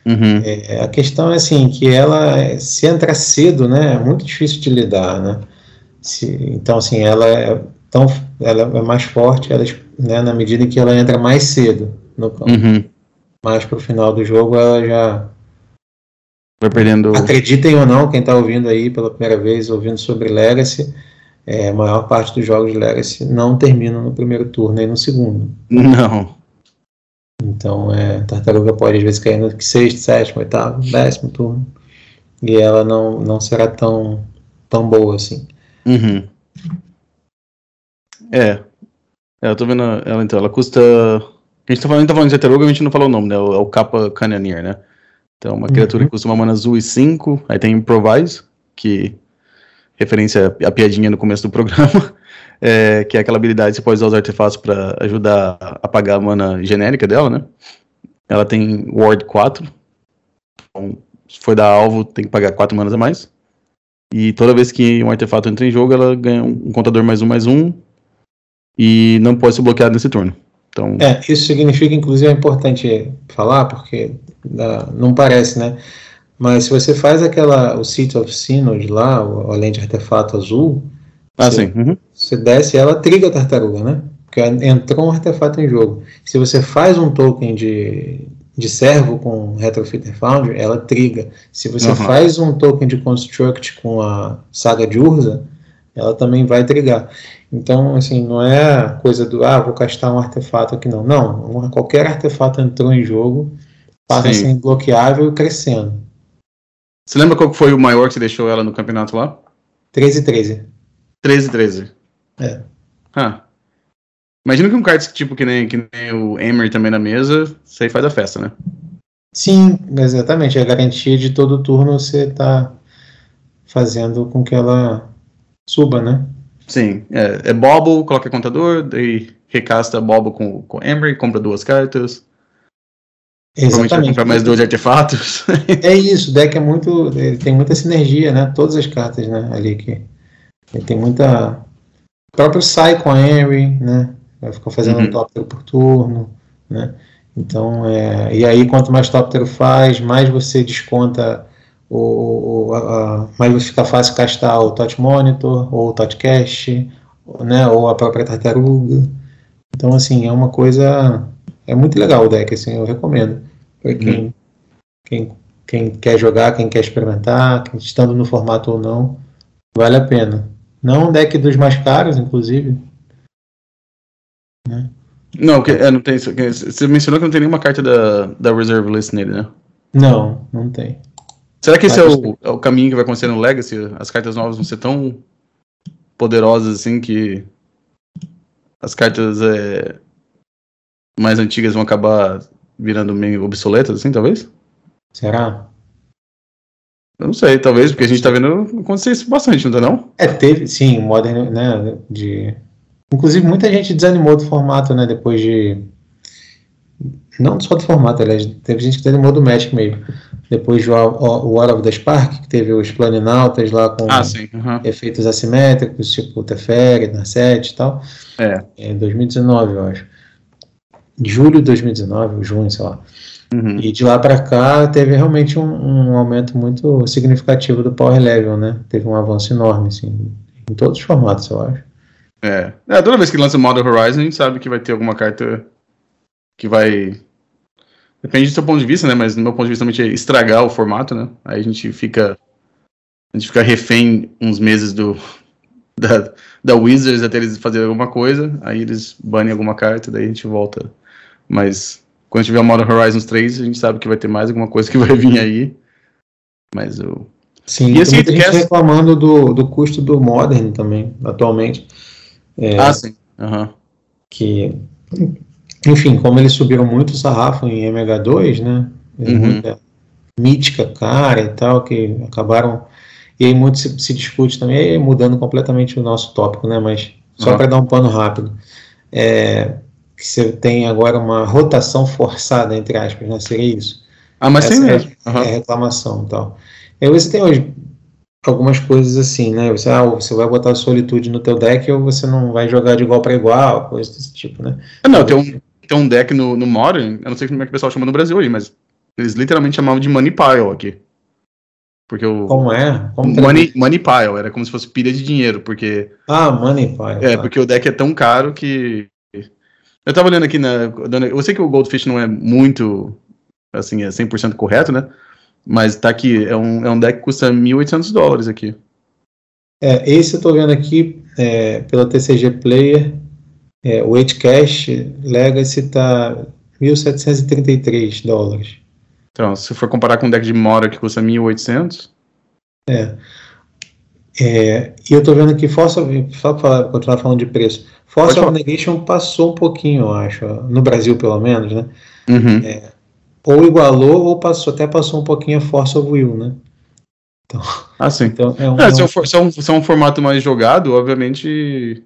Uhum. É, a questão é assim, que ela, se entra cedo, né? É muito difícil de lidar, né? Se, então, assim, ela é, tão, ela é mais forte ela, né, na medida em que ela entra mais cedo no campo. Uhum mais pro final do jogo ela já. Vai perdendo. Acreditem ou não, quem está ouvindo aí pela primeira vez, ouvindo sobre Legacy, é, a maior parte dos jogos de Legacy não terminam no primeiro turno, nem no segundo. Não. Então, é, tartaruga pode às vezes cair no sexto, sétimo, oitavo, décimo turno. E ela não, não será tão, tão boa assim. Uhum. É. é. Eu tô vendo ela então. Ela custa. A gente tá falando, a gente tá falando de tartaruga, a gente não falou o nome, né? É o, o Kappa Canyoneer, né? Então, uma criatura uhum. que custa uma mana azul e 5. Aí tem Improvise, que referência a piadinha no começo do programa, é, que é aquela habilidade que você pode usar os artefatos para ajudar a apagar a mana genérica dela, né? Ela tem Ward 4. Então, se for dar alvo, tem que pagar 4 manas a mais. E toda vez que um artefato entra em jogo, ela ganha um contador mais um, mais um. E não pode ser bloqueado nesse turno. Então... É, isso significa, inclusive, é importante falar, porque uh, não parece, né? Mas se você faz aquela, o City of Synod lá, o, além de artefato azul, ah, você, uhum. você desce ela triga a tartaruga, né? Porque entrou um artefato em jogo. Se você faz um token de, de servo com Retrofitter Foundry, ela triga. Se você uhum. faz um token de Construct com a saga de Urza, ela também vai trigar. Então, assim, não é coisa do, ah, vou castar um artefato aqui, não. Não, qualquer artefato entrou em jogo, passa a ser bloqueável crescendo. Você lembra qual foi o maior que você deixou ela no campeonato lá? 13 13. 13 13. É. Ah. Imagina que um card tipo que nem, que nem o Emer também na mesa, isso aí faz a festa, né? Sim, exatamente. É a garantia de todo turno você tá fazendo com que ela suba, né? Sim. É, é Bobble, coloca contador, daí recasta Bobble com, com Emery, compra duas cartas. Exatamente. comprar mais dois artefatos. é isso, o deck é muito. Tem muita sinergia, né? Todas as cartas, né? Ali que. Ele tem muita. O próprio Sai com a Henry, né? Vai ficar fazendo uhum. um tóptero por turno, né? Então, é, e aí quanto mais tóptero faz, mais você desconta o, a, a, mais vai ficar fácil castar o Tot Monitor ou o Tot Cache, né? Ou a própria tartaruga. Então, assim, é uma coisa é muito legal o deck, assim, eu recomendo. Para quem, hum. quem, quem quer jogar, quem quer experimentar, quem estando no formato ou não, vale a pena. Não um deck dos mais caros, inclusive. Né? Não, que, é, não tem. Você mencionou que não tem nenhuma carta da, da Reserve List nele, né? Não, não tem. Será que esse é o, é o, caminho que vai acontecer no Legacy? As cartas novas vão ser tão poderosas assim que as cartas é, mais antigas vão acabar virando meio obsoletas, assim, talvez? Será? Eu não sei, talvez, porque a gente tá vendo acontecer isso bastante, não tá não? É, teve, sim, o Modern, né, de... Inclusive, muita gente desanimou do formato, né, depois de... Não só do formato, aliás, teve gente que desanimou do Magic mesmo. Depois do War of the Spark, que teve os Planinautas lá com ah, uhum. efeitos assimétricos, tipo Teferi, Narset e tal. É. Em 2019, eu acho julho de 2019, ou junho, sei lá. Uhum. E de lá para cá teve realmente um, um, aumento muito significativo do power level, né? Teve um avanço enorme, assim, em todos os formatos, eu acho. É. é toda vez que lança Model Horizon, a gente sabe que vai ter alguma carta que vai. Depende do seu ponto de vista, né? Mas no meu ponto de vista também é estragar o formato, né? Aí a gente fica. A gente fica refém uns meses do. Da, da Wizards até eles fazerem alguma coisa, aí eles banem alguma carta, daí a gente volta mas quando tiver o Modern Horizons 3, a gente sabe que vai ter mais alguma coisa que vai vir aí. Mas eu. Sim, e assim, muita gente reclamando do, do custo do Modern também, atualmente. É, ah, sim. Uhum. Que, enfim, como eles subiram muito o sarrafo em MH2, né? Uhum. Mítica cara e tal, que acabaram. E aí muito se, se discute também, mudando completamente o nosso tópico, né? Mas só uhum. para dar um pano rápido. É, que você tem agora uma rotação forçada, entre aspas, né? Seria isso? Ah, mas sim é, mesmo. Uhum. É reclamação e tal. Aí você tem hoje algumas coisas assim, né? Você, ah, você vai botar solitude no teu deck ou você não vai jogar de igual para igual, coisa desse tipo, né? Ah, não, tem um, tem um deck no, no Modern, eu não sei como é que o pessoal chama no Brasil aí, mas eles literalmente chamavam de Money Pile aqui. Porque o. Como é? Como money, money Pile, era como se fosse pilha de dinheiro, porque. Ah, Money Pile. É, tá. porque o deck é tão caro que eu tava olhando aqui na. Eu sei que o Goldfish não é muito. Assim, é 100% correto, né? Mas tá aqui. É um, é um deck que custa 1.800 dólares aqui. É, esse eu estou vendo aqui é, pela TCG Player, é, o 8 Cash Legacy está 1.733 dólares. Então, se for comparar com um deck de Mora que custa 1.800... É. é. E eu estou vendo aqui, Force of, só para continuar falando de preço, Force of Negation passou um pouquinho, eu acho, no Brasil pelo menos, né? Uhum. É, ou igualou ou passou, até passou um pouquinho a Force of Will, né? Então, ah, sim. Então é um, é, é se, é um, se, é um, se é um formato mais jogado, obviamente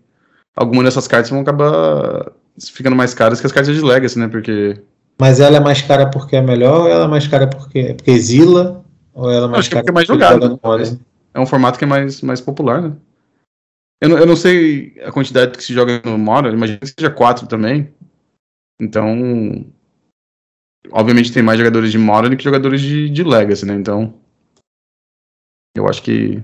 algumas dessas cartas vão acabar ficando mais caras que as cartas de Legacy, né? Porque. Mas ela é mais cara porque é melhor ou ela é mais cara porque, porque exila? Ou ela é mais Acho cara que é mais jogado. Né? É um formato que é mais, mais popular, né? Eu não, eu não sei a quantidade que se joga no Modern, imagino que seja quatro também. Então. Obviamente tem mais jogadores de Modern que jogadores de, de Legacy, né? Então. Eu acho que.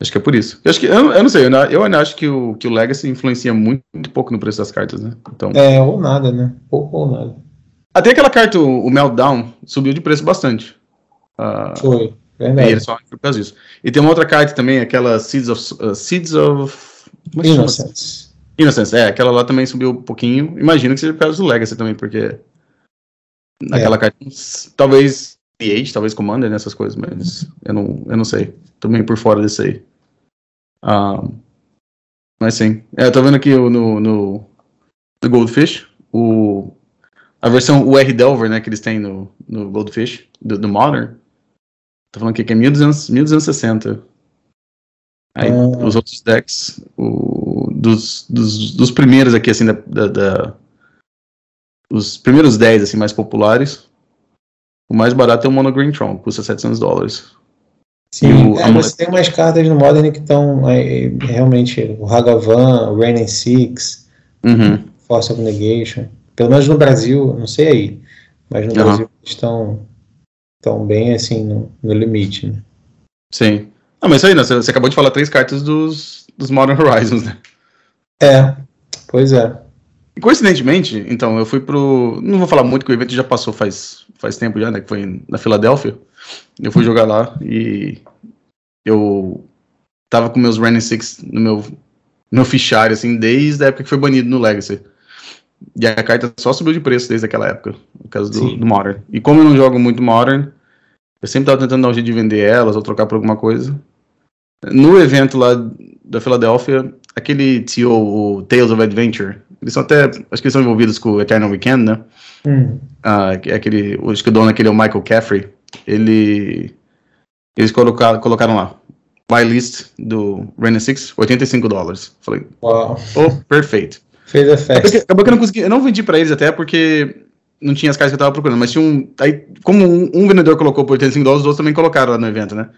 Acho que é por isso. Eu acho que. Eu, eu não sei, eu, eu ainda acho que o, que o Legacy influencia muito, muito pouco no preço das cartas, né? Então, é, ou nada, né? Pouco ou nada. Até aquela carta, o, o Meltdown, subiu de preço bastante. Uh, Foi. Verdade. E só por causa disso. E tem uma outra carta também, aquela Seeds of. Uh, Seeds of. É Innocence. Innocence, é, aquela lá também subiu um pouquinho. Imagino que seja por causa do Legacy também, porque. Naquela é. Talvez Age, talvez Commander nessas coisas, mas eu não, eu não sei. Tô meio por fora desse aí. Um, mas sim. É, eu tô vendo aqui no, no, no Goldfish, o, a versão UR Delver, né, que eles têm no, no Goldfish, do, do Modern. Tô falando aqui que é 1200, 1260. Aí ah. os outros decks, o, dos, dos, dos primeiros aqui, assim, da, da, da, os primeiros 10, assim, mais populares, o mais barato é o Mono Green Tron, custa 700 dólares. Sim, o, é, você tem umas cartas no Modern que estão é, realmente o Hagavan, o Rain Six, uhum. Force of Negation. Pelo menos no Brasil, não sei aí, mas no uhum. Brasil estão, estão bem assim no, no limite. Né? Sim. Ah, mas isso aí, né? você, você acabou de falar três cartas dos, dos Modern Horizons, né? É, pois é. E coincidentemente, então, eu fui pro. Não vou falar muito, que o evento já passou faz, faz tempo já, né? Que foi na Filadélfia. Eu fui jogar lá e eu tava com meus Running Six no meu, meu fichário, assim, desde a época que foi banido no Legacy. E a carta só subiu de preço desde aquela época, por causa do, do Modern. E como eu não jogo muito Modern, eu sempre tava tentando dar um jeito de vender elas ou trocar por alguma coisa. No evento lá da Filadélfia, aquele TO, o Tales of Adventure, eles são até, acho que eles são envolvidos com o Eternal Weekend, né? Hum. Uh, aquele, acho que o dono aquele é o Michael Caffrey. Ele, eles colocaram, colocaram lá, buy list do Rain 6, 85 dólares. Falei, Uau. oh, perfeito. Fez a festa. Acabou que, acabou que eu não consegui, eu não vendi pra eles até porque não tinha as cartas que eu tava procurando, mas tinha um, aí, como um, um vendedor colocou por 85 dólares, os outros também colocaram lá no evento, né?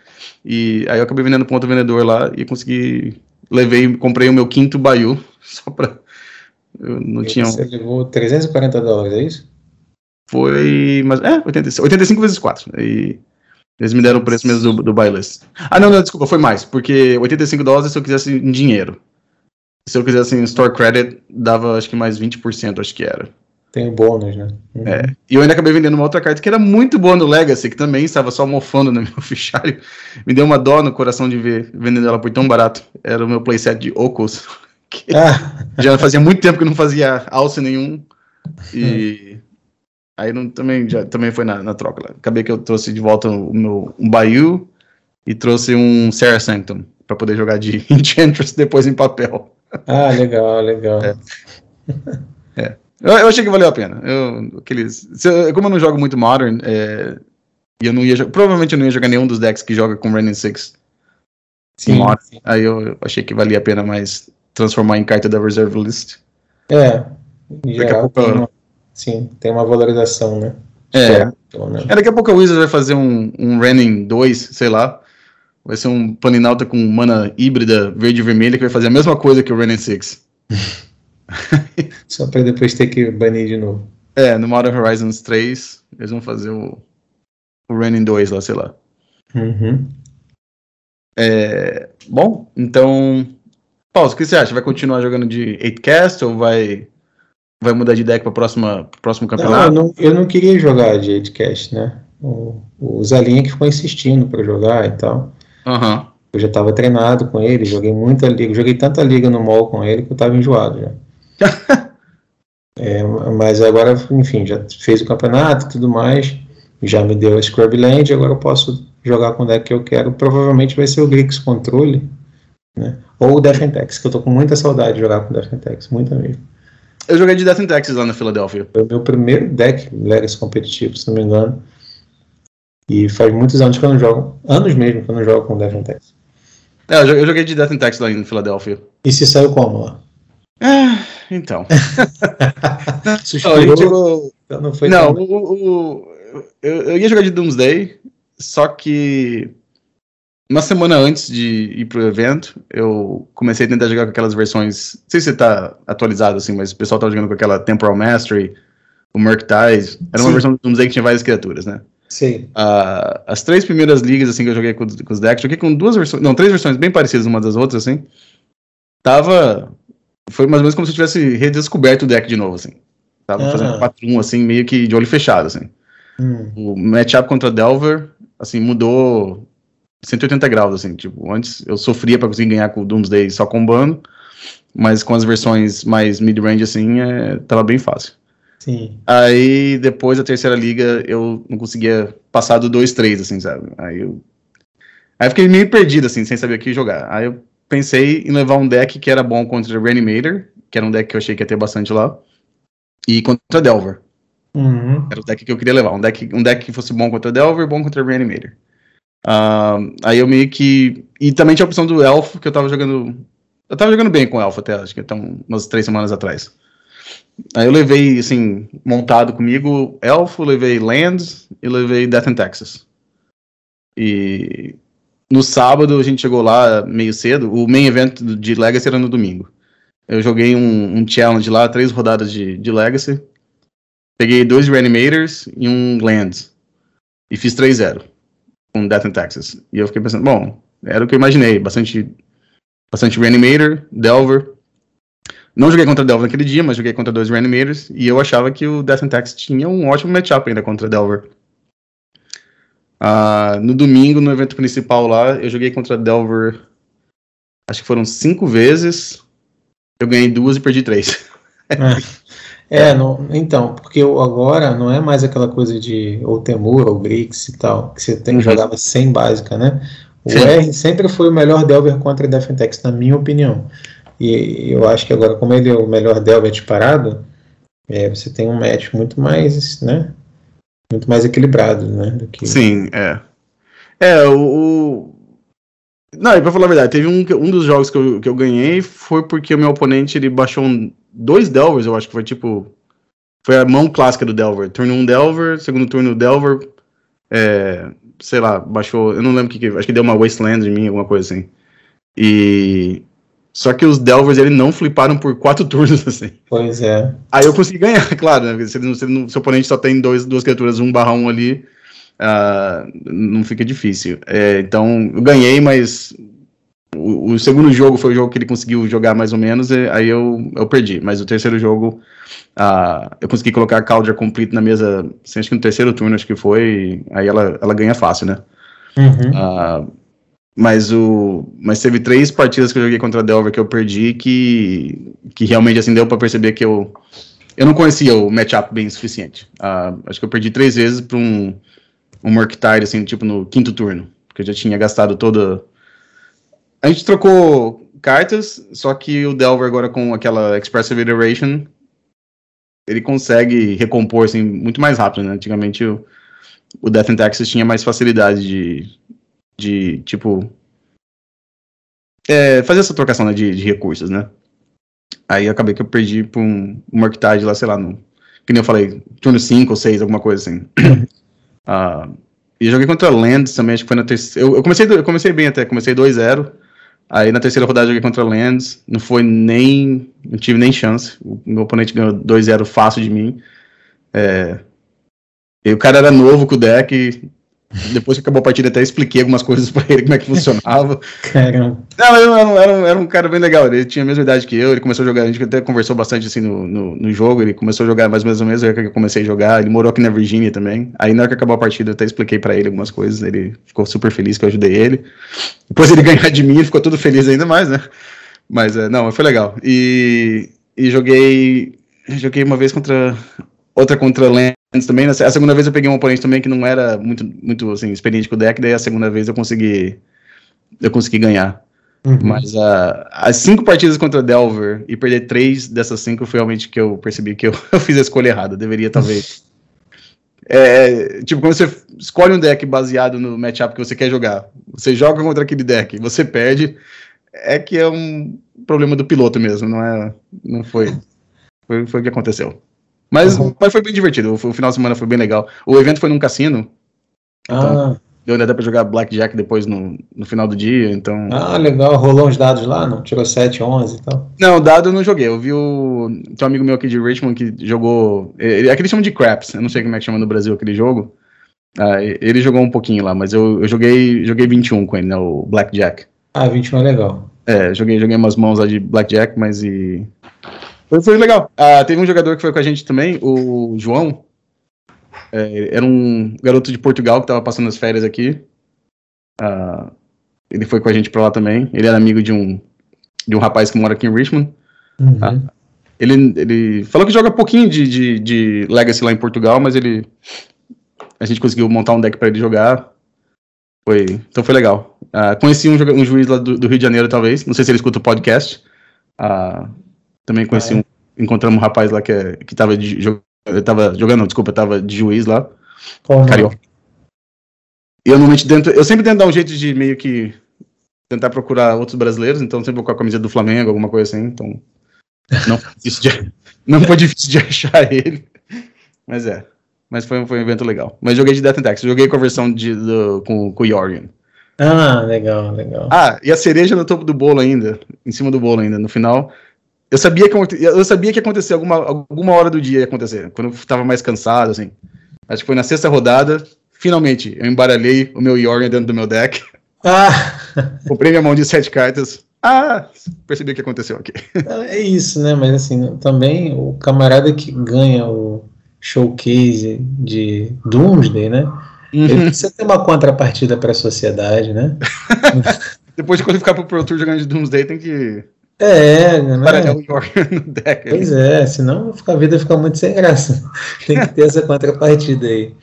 E aí eu acabei vendendo pra outro vendedor lá e consegui, levei, comprei o meu quinto Bayou, só pra eu não e tinha. Você levou 340 dólares, é isso? Foi. Mas, é, 85, 85 vezes 4. E eles me deram o preço mesmo do, do buy list. Ah, não, não, desculpa, foi mais. Porque 85 dólares se eu quisesse em dinheiro. Se eu quisesse em store credit, dava acho que mais 20%, acho que era. Tem bônus, né? Uhum. É. E eu ainda acabei vendendo uma outra carta que era muito boa no Legacy, que também estava só mofando no meu fichário. Me deu uma dó no coração de ver vendendo ela por tão barato. Era o meu playset de Ocos. Ah. Já fazia muito tempo que não fazia alce nenhum. E aí não, também, já, também foi na, na troca lá. Acabei que eu trouxe de volta o meu um Bayou e trouxe um Sarah Sanctum para poder jogar de Enchantress depois em papel. Ah, legal, legal. É. é. Eu, eu, achei que valeu a pena. Eu, aqueles, eu, como eu não jogo muito Modern, é, eu não ia provavelmente eu não ia jogar nenhum dos decks que joga com Renin 6 sim, sim. aí eu achei que valia a pena mais transformar em carta da reserve list. É, em geral, pouco, tem uma, sim, tem uma valorização, né? É, é, daqui a pouco a Wizard vai fazer um, um Renin 2, sei lá, vai ser um Planinauta com mana híbrida verde e vermelha que vai fazer a mesma coisa que o Renin 6. Só para depois ter que banir de novo. É, no Modern Horizons 3, eles vão fazer o, o Renin 2 lá, sei lá. Uhum. É, bom, então Paulo, o que você acha? Vai continuar jogando de 8cast ou vai, vai mudar de deck para próxima próximo campeonato? Não eu, não, eu não queria jogar de 8cast, né? O, o Zalinha que ficou insistindo para jogar e tal. Uhum. Eu já estava treinado com ele, joguei muita liga, joguei tanta liga no mall com ele que eu estava enjoado já. é, mas agora, enfim, já fez o campeonato e tudo mais, já me deu a Scrubland, agora eu posso jogar com o deck que eu quero. Provavelmente vai ser o Grix Controle, né? Ou o Defentex, que eu tô com muita saudade de jogar com o Defentex, muita mesmo. Eu joguei de Defentex lá na Filadélfia. Foi o meu primeiro deck Legacy competitivo, se não me engano. E faz muitos anos que eu não jogo, anos mesmo que eu não jogo com Defentex. É, eu joguei de Defentex lá em Filadélfia. E se saiu como lá? É, então. Suspirou, então não foi Não, o, o, eu, eu ia jogar de Doomsday, só que uma semana antes de ir pro evento, eu comecei a tentar jogar com aquelas versões. Não sei se você tá atualizado assim, mas o pessoal tava jogando com aquela Temporal Mastery, o Murktide. Era Sim. uma versão do Doomsday que tinha várias criaturas, né? Sim. Uh, as três primeiras ligas assim que eu joguei com, com, os decks, joguei com duas versões. Não, três versões bem parecidas umas das outras, assim. Tava. Foi mais ou menos como se eu tivesse redescoberto o deck de novo, assim. Tava ah. fazendo 4-1, assim, meio que de olho fechado, assim. Hum. O matchup contra Delver, assim, mudou 180 graus, assim, tipo, antes eu sofria para conseguir ganhar com o Doomsday só combando, mas com as versões mais mid-range, assim, é, tava bem fácil. Sim. Aí, depois da terceira liga, eu não conseguia passar do 2-3, assim, sabe? Aí eu... Aí eu fiquei meio perdido, assim, sem saber o que jogar. Aí eu pensei em levar um deck que era bom contra Reanimator, que era um deck que eu achei que ia ter bastante lá, e contra Delver. Uhum. Era o deck que eu queria levar. Um deck, um deck que fosse bom contra Delver, bom contra Reanimator. Uh, aí eu meio que. E também tinha a opção do Elfo, que eu tava jogando. Eu tava jogando bem com o Elfo até, acho que então, umas três semanas atrás. Aí eu levei, assim, montado comigo Elfo, levei Lands e levei Death in Texas. E no sábado a gente chegou lá meio cedo. O main event de Legacy era no domingo. Eu joguei um, um challenge lá, três rodadas de, de Legacy. Peguei dois Reanimators e um Lands. E fiz 3-0 com Death in Texas. E eu fiquei pensando, bom, era o que eu imaginei. Bastante, bastante Reanimator, Delver. Não joguei contra Delver naquele dia, mas joguei contra dois Reanimators. E eu achava que o Death in Texas tinha um ótimo matchup ainda contra Delver. Uh, no domingo, no evento principal lá, eu joguei contra Delver. Acho que foram cinco vezes. Eu ganhei duas e perdi três. É, não, então, porque agora não é mais aquela coisa de ou Temur ou Grix e tal, que você tem, uhum. jogava sem básica, né? O Sim. R sempre foi o melhor Delver contra Defentex, na minha opinião. E eu acho que agora, como ele é o melhor Delver disparado, é, você tem um match muito mais, né? Muito mais equilibrado, né? Do que... Sim, é. É, o. Não, e pra falar a verdade, teve um, um dos jogos que eu, que eu ganhei foi porque o meu oponente ele baixou um, dois Delvers, eu acho que foi tipo. Foi a mão clássica do Delver. Turno 1 um Delver, segundo turno Delver. É, sei lá, baixou. Eu não lembro o que, que. Acho que deu uma Wasteland em mim, alguma coisa assim. E. Só que os Delvers ele não fliparam por quatro turnos, assim. Pois é. Aí eu consegui ganhar, claro, né? Se, se, se, seu oponente só tem dois, duas criaturas, um barra um ali, uh, não fica difícil. É, então, eu ganhei, mas o, o, segundo jogo foi o jogo que ele conseguiu jogar mais ou menos, e aí eu, eu perdi. Mas o terceiro jogo, uh, eu consegui colocar a Caldra Complete na mesa, assim, acho que no terceiro turno, acho que foi, aí ela, ela ganha fácil, né? Uhum. Uh, mas, o, mas teve três partidas que eu joguei contra a Delver que eu perdi, que, que realmente assim, deu para perceber que eu, eu não conhecia o matchup bem suficiente. Uh, acho que eu perdi três vezes para um, um Murktide, assim, tipo no quinto turno, porque eu já tinha gastado toda a gente trocou cartas, só que o Delver agora com aquela Expressive Iteration, ele consegue recompor assim, muito mais rápido, né? Antigamente o, o Death and Taxes tinha mais facilidade de, de tipo, é, fazer essa trocação né, de, de, recursos, né? Aí acabei que eu perdi por um, um Arctide lá, sei lá, no, que nem eu falei, turno 5 ou 6, alguma coisa assim. uh, e joguei contra Lands também, acho que foi na terceira. Eu, eu, comecei, eu comecei bem até, comecei 2-0. Aí na terceira rodada joguei contra Lands, não foi nem. não tive nem chance. O meu oponente ganhou 2-0 fácil de mim. É, e o cara era novo com o deck. Depois que acabou a partida, até expliquei algumas coisas pra ele, como é que funcionava. Caramba. Não, ele era, um- era, um- era um cara bem legal. Ele tinha a mesma idade que eu. Ele começou a jogar. A gente até conversou bastante assim no, no, no jogo. Ele começou a jogar mais ou menos o mesmo que eu comecei a jogar. Ele morou aqui na Virgínia também. Aí na hora que acabou a partida, eu até expliquei pra ele algumas coisas. Ele ficou super feliz que eu ajudei ele. Depois ele ganhar de mim, ele ficou todo feliz ainda mais, né? Mas é, não, foi legal. E, e joguei. Joguei uma vez contra. Outra contra Lens também. A segunda vez eu peguei um oponente também que não era muito, muito assim, experiente com o deck. Daí a segunda vez eu consegui. Eu consegui ganhar. Uhum. Mas ah, as cinco partidas contra Delver e perder três dessas cinco foi realmente que eu percebi que eu, eu fiz a escolha errada. Eu deveria, talvez. É, tipo, quando você escolhe um deck baseado no matchup que você quer jogar, você joga contra aquele deck, você perde, é que é um problema do piloto mesmo, não é? Não foi. Foi, foi o que aconteceu. Mas, Uhum. mas foi bem divertido. O, final de semana foi bem legal. O evento foi num cassino. Ah, Deu ainda pra jogar Blackjack depois no, no final do dia, então. ah, legal. Rolou uns dados lá, não? Tirou 7, 11 e tal. Não, dado eu não joguei. Eu vi o. Tem um amigo meu aqui de Richmond que jogou. Ele, aquele chama de Craps. Eu não sei como é que chama no Brasil aquele jogo. Ah, ele jogou um pouquinho lá, mas eu, eu joguei, joguei 21 com ele, né? O Blackjack. Ah, 21 é legal. É, joguei, joguei umas mãos lá de Blackjack, mas e. Foi, foi legal. Ah, teve um jogador que foi com a gente também, o João. É, era um garoto de Portugal que tava passando as férias aqui. Ah, ele foi com a gente pra lá também. Ele era amigo de um, de um rapaz que mora aqui em Richmond. Uhum. Ah. Ele, ele falou que joga pouquinho de, de, de Legacy lá em Portugal, mas ele. A gente conseguiu montar um deck pra ele jogar. Foi, então foi legal. Ah, conheci um, um juiz lá do, do Rio de Janeiro, talvez. Não sei se ele escuta o podcast. Ah, também conheci Ah, é? um. Encontramos um rapaz lá que, é, que tava, de, ele tava jogando, não, desculpa, tava de juiz lá. Nome? Carioca. E eu normalmente tento. Eu sempre tento dar um jeito de meio que tentar procurar outros brasileiros, então sempre vou com a camisa do Flamengo, alguma coisa assim. Então. Não foi difícil de, não foi difícil de achar ele. Mas é. Mas foi, foi um evento legal. Mas joguei de Death and Tax. Joguei com a versão de, do, com, com o Yorion. Ah, legal, legal. Ah, e a cereja no topo do bolo ainda. Em cima do bolo ainda, no final. Eu sabia que, eu sabia que ia acontecer alguma, alguma hora do dia ia acontecer. Quando eu tava mais cansado, assim. Acho que foi na sexta rodada. Finalmente, eu embaralhei o meu Yorion dentro do meu deck. Ah, Comprei minha mão de sete cartas. Ah, percebi o que aconteceu aqui. é isso, né? Mas assim, também o camarada que ganha o showcase de Doomsday, né? Ele Uhum. precisa ter uma contrapartida para a sociedade, né? Depois de qualificar pro Pro Tour jogando de Doomsday, tem que É, né? embaralhar o Yorion no deck. Pois é, senão a vida fica muito sem graça. Tem que ter essa contrapartida aí.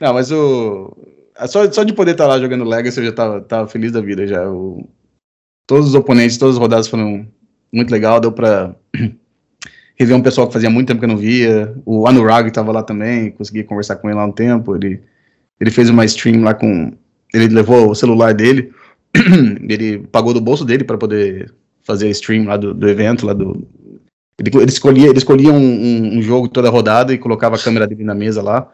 Não, mas o. Só, só de poder estar lá jogando Legacy eu já tava, tava feliz da vida já. O... Todos os oponentes, todas as rodadas foram muito legal, deu pra rever um pessoal que fazia muito tempo que eu não via. O Anurag tava lá também, consegui conversar com ele lá um tempo. Ele, ele fez uma stream lá com. Ele levou o celular dele, ele pagou do bolso dele para poder fazer stream lá do, do evento, lá do. Ele, ele escolhia, ele escolhia um, um- um jogo toda rodada e colocava a câmera dele na mesa lá.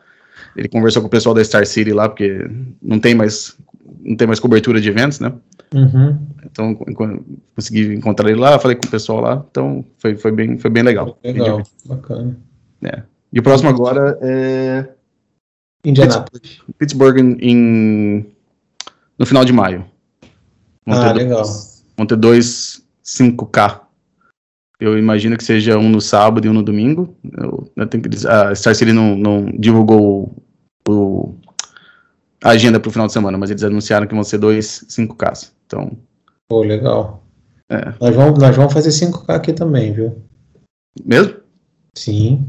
Ele conversou com o pessoal da Star City lá, porque não tem mais, não tem mais cobertura de eventos, né? Uhum. Então consegui encontrar ele lá, falei com o pessoal lá, então foi, foi, bem, foi bem legal. Legal, bacana. E o próximo agora é Indianápolis. Pittsburgh em, em- no final de maio. Vão Ah, ter dois- legal. Vão ter dois 5K. Eu imagino que seja um no sábado e um no domingo. Eu, eu tenho que a Star City não, não divulgou o, o- a agenda para o final de semana, mas eles anunciaram que vão ser dois 5Ks. Então, Pô, legal. É. Nós, vamos, nós vamos fazer 5K aqui também, viu? mesmo? Sim.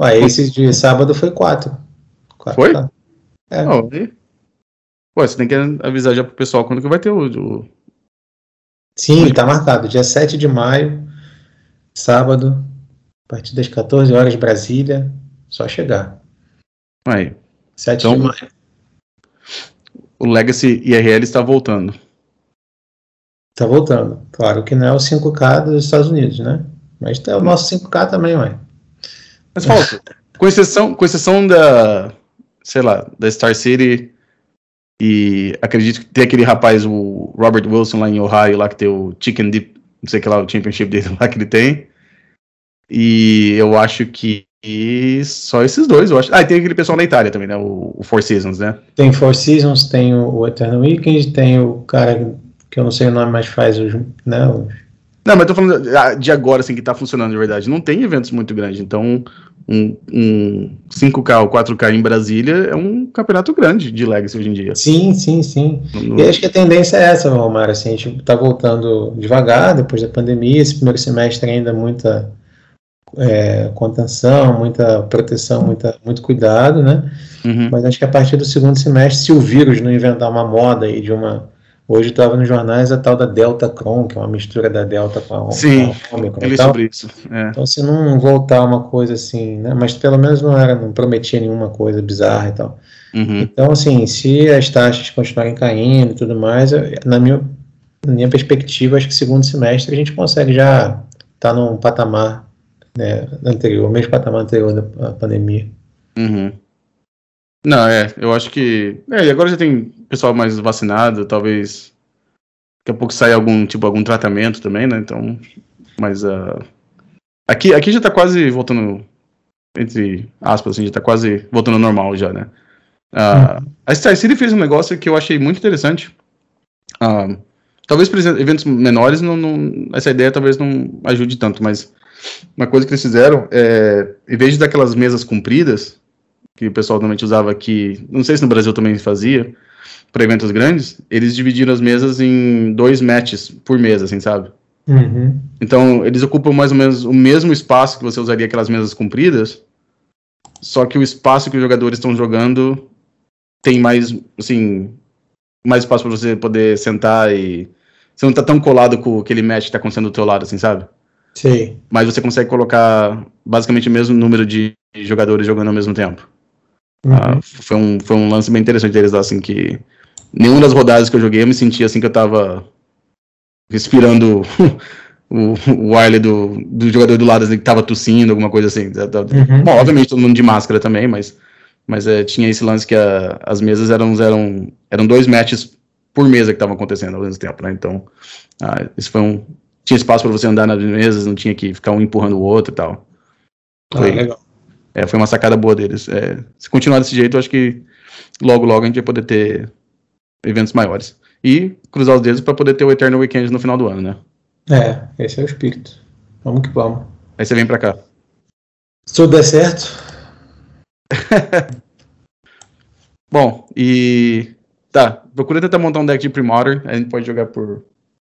Ué, esse de sábado foi 4. Foi? É. E- Pô, você tem que avisar já pro pessoal quando que vai ter o. o- Sim, tá marcado. Dia 7 de maio, sábado, a partir das 14 horas, Brasília. Só chegar. Aí, 7 Então- de maio. o Legacy IRL está voltando. Tá voltando. Claro que não é o 5K dos Estados Unidos, né? Mas é o nosso 5K também, ué. Mas falta. com exceção, com exceção da, sei lá, da Star City e acredito que tem aquele rapaz, o Robert Wilson lá em Ohio, lá que tem o Chicken Dip, não sei o que lá, o championship dele lá que ele tem. E eu acho que só esses dois, eu acho. Ah, e tem aquele pessoal da Itália também, né? O, o Four Seasons, né? Tem Four Seasons, tem o, o Eternal Weekend, tem o cara que eu não sei o nome, mas faz os. Né, os... Não, mas tô falando de agora, assim, que tá funcionando de verdade. Não tem eventos muito grandes, então um, um 5K ou 4K em Brasília é um campeonato grande de Legacy hoje em dia. Sim, sim, sim. No... E acho que a tendência é essa, Omar, assim, a gente tá voltando devagar depois da pandemia, esse primeiro semestre ainda muita é, contenção, muita proteção, muita, muito cuidado, né? Uhum. Mas acho que a partir do segundo semestre, se o vírus não inventar uma moda aí de uma. Hoje estava nos jornais a tal da Delta Cron, que é uma mistura da Delta com a, Sim, com a Omicron. sobre isso. É. Então, se não voltar uma coisa assim, né? Mas pelo menos não era, não prometia nenhuma coisa bizarra e tal. Uhum. Então, assim, se as taxas continuarem caindo e tudo mais, na minha, na minha perspectiva, acho que segundo semestre a gente consegue já estar tá num patamar né, anterior, mesmo patamar anterior da pandemia. Uhum. Não, é, eu acho que. É, e agora já tem pessoal mais vacinado, talvez daqui a pouco saia algum tipo algum tratamento também, né? Então, mas uh, aqui aqui já tá quase voltando entre aspas, assim, já tá quase voltando ao normal já, né? Uh. A Star City fez um negócio que eu achei muito interessante. Uh, talvez para eventos menores não, não, essa ideia talvez não ajude tanto, mas uma coisa que eles fizeram é, em vez de daquelas mesas compridas, que o pessoal normalmente usava aqui, não sei se no Brasil também fazia, para eventos grandes, eles dividiram as mesas em dois matches por mesa, assim, sabe? Uhum. Então, eles ocupam mais ou menos o mesmo espaço que você usaria aquelas mesas compridas, só que o espaço que os jogadores estão jogando tem mais, assim, mais espaço para você poder sentar e você não tá tão colado com aquele match que tá acontecendo do teu lado, assim, sabe? Sim. Mas você consegue colocar basicamente o mesmo número de jogadores jogando ao mesmo tempo. Uhum. Ah, foi, um, foi um lance bem interessante deles lá, assim, que nenhuma das rodadas que eu joguei eu me sentia assim que eu tava respirando o, o ar do, do jogador do lado assim, que tava tossindo, alguma coisa assim. Uhum. Bom, obviamente todo mundo de máscara também, mas, mas é, tinha esse lance que a, as mesas eram, eram, eram dois matches por mesa que estavam acontecendo ao mesmo tempo, né? Então, ah, isso foi um, tinha espaço para você andar nas mesas, não tinha que ficar um empurrando o outro e tal. Ah, foi, ah, legal. É, foi uma sacada boa deles. É, se continuar desse jeito, eu acho que logo, logo a gente vai poder ter eventos maiores. E cruzar os dedos para poder ter o Eternal Weekend no final do ano, né? É, esse é o espírito. Vamos que vamos. Aí você vem para cá. Se tudo der certo. Bom, e. Tá, procura tentar montar um deck de Primordial. A gente pode jogar por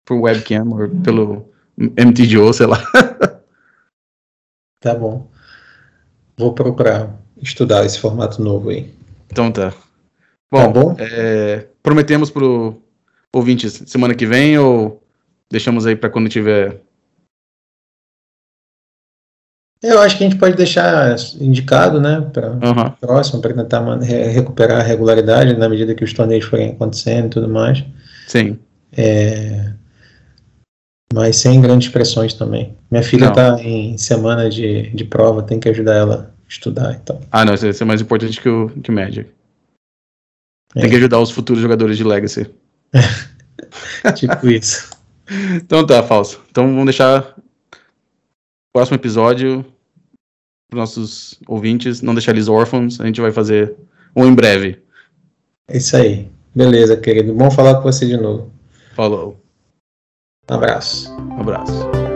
por webcam ou pelo MTGO, sei lá. tá bom. Vou procurar estudar esse formato novo aí. Então tá. Bom, tá bom? É, prometemos pro ouvintes semana que vem ou deixamos aí para quando tiver eu acho que a gente pode deixar indicado, né, para uhum. próximo, para tentar recuperar a regularidade na medida que os torneios forem acontecendo e tudo mais. Sim. É, mas sem grandes pressões também. Minha filha está em semana de, de prova, tem que ajudar ela estudar então. Ah, não, isso é mais importante que o que Magic. Tem é. que ajudar os futuros jogadores de Legacy. tipo isso. Então tá, falso. Então vamos deixar o próximo episódio para nossos ouvintes, não deixar eles órfãos, a gente vai fazer um em breve. É isso aí. Beleza, querido. Bom falar com você de novo. Falou. Um abraço. Um abraço.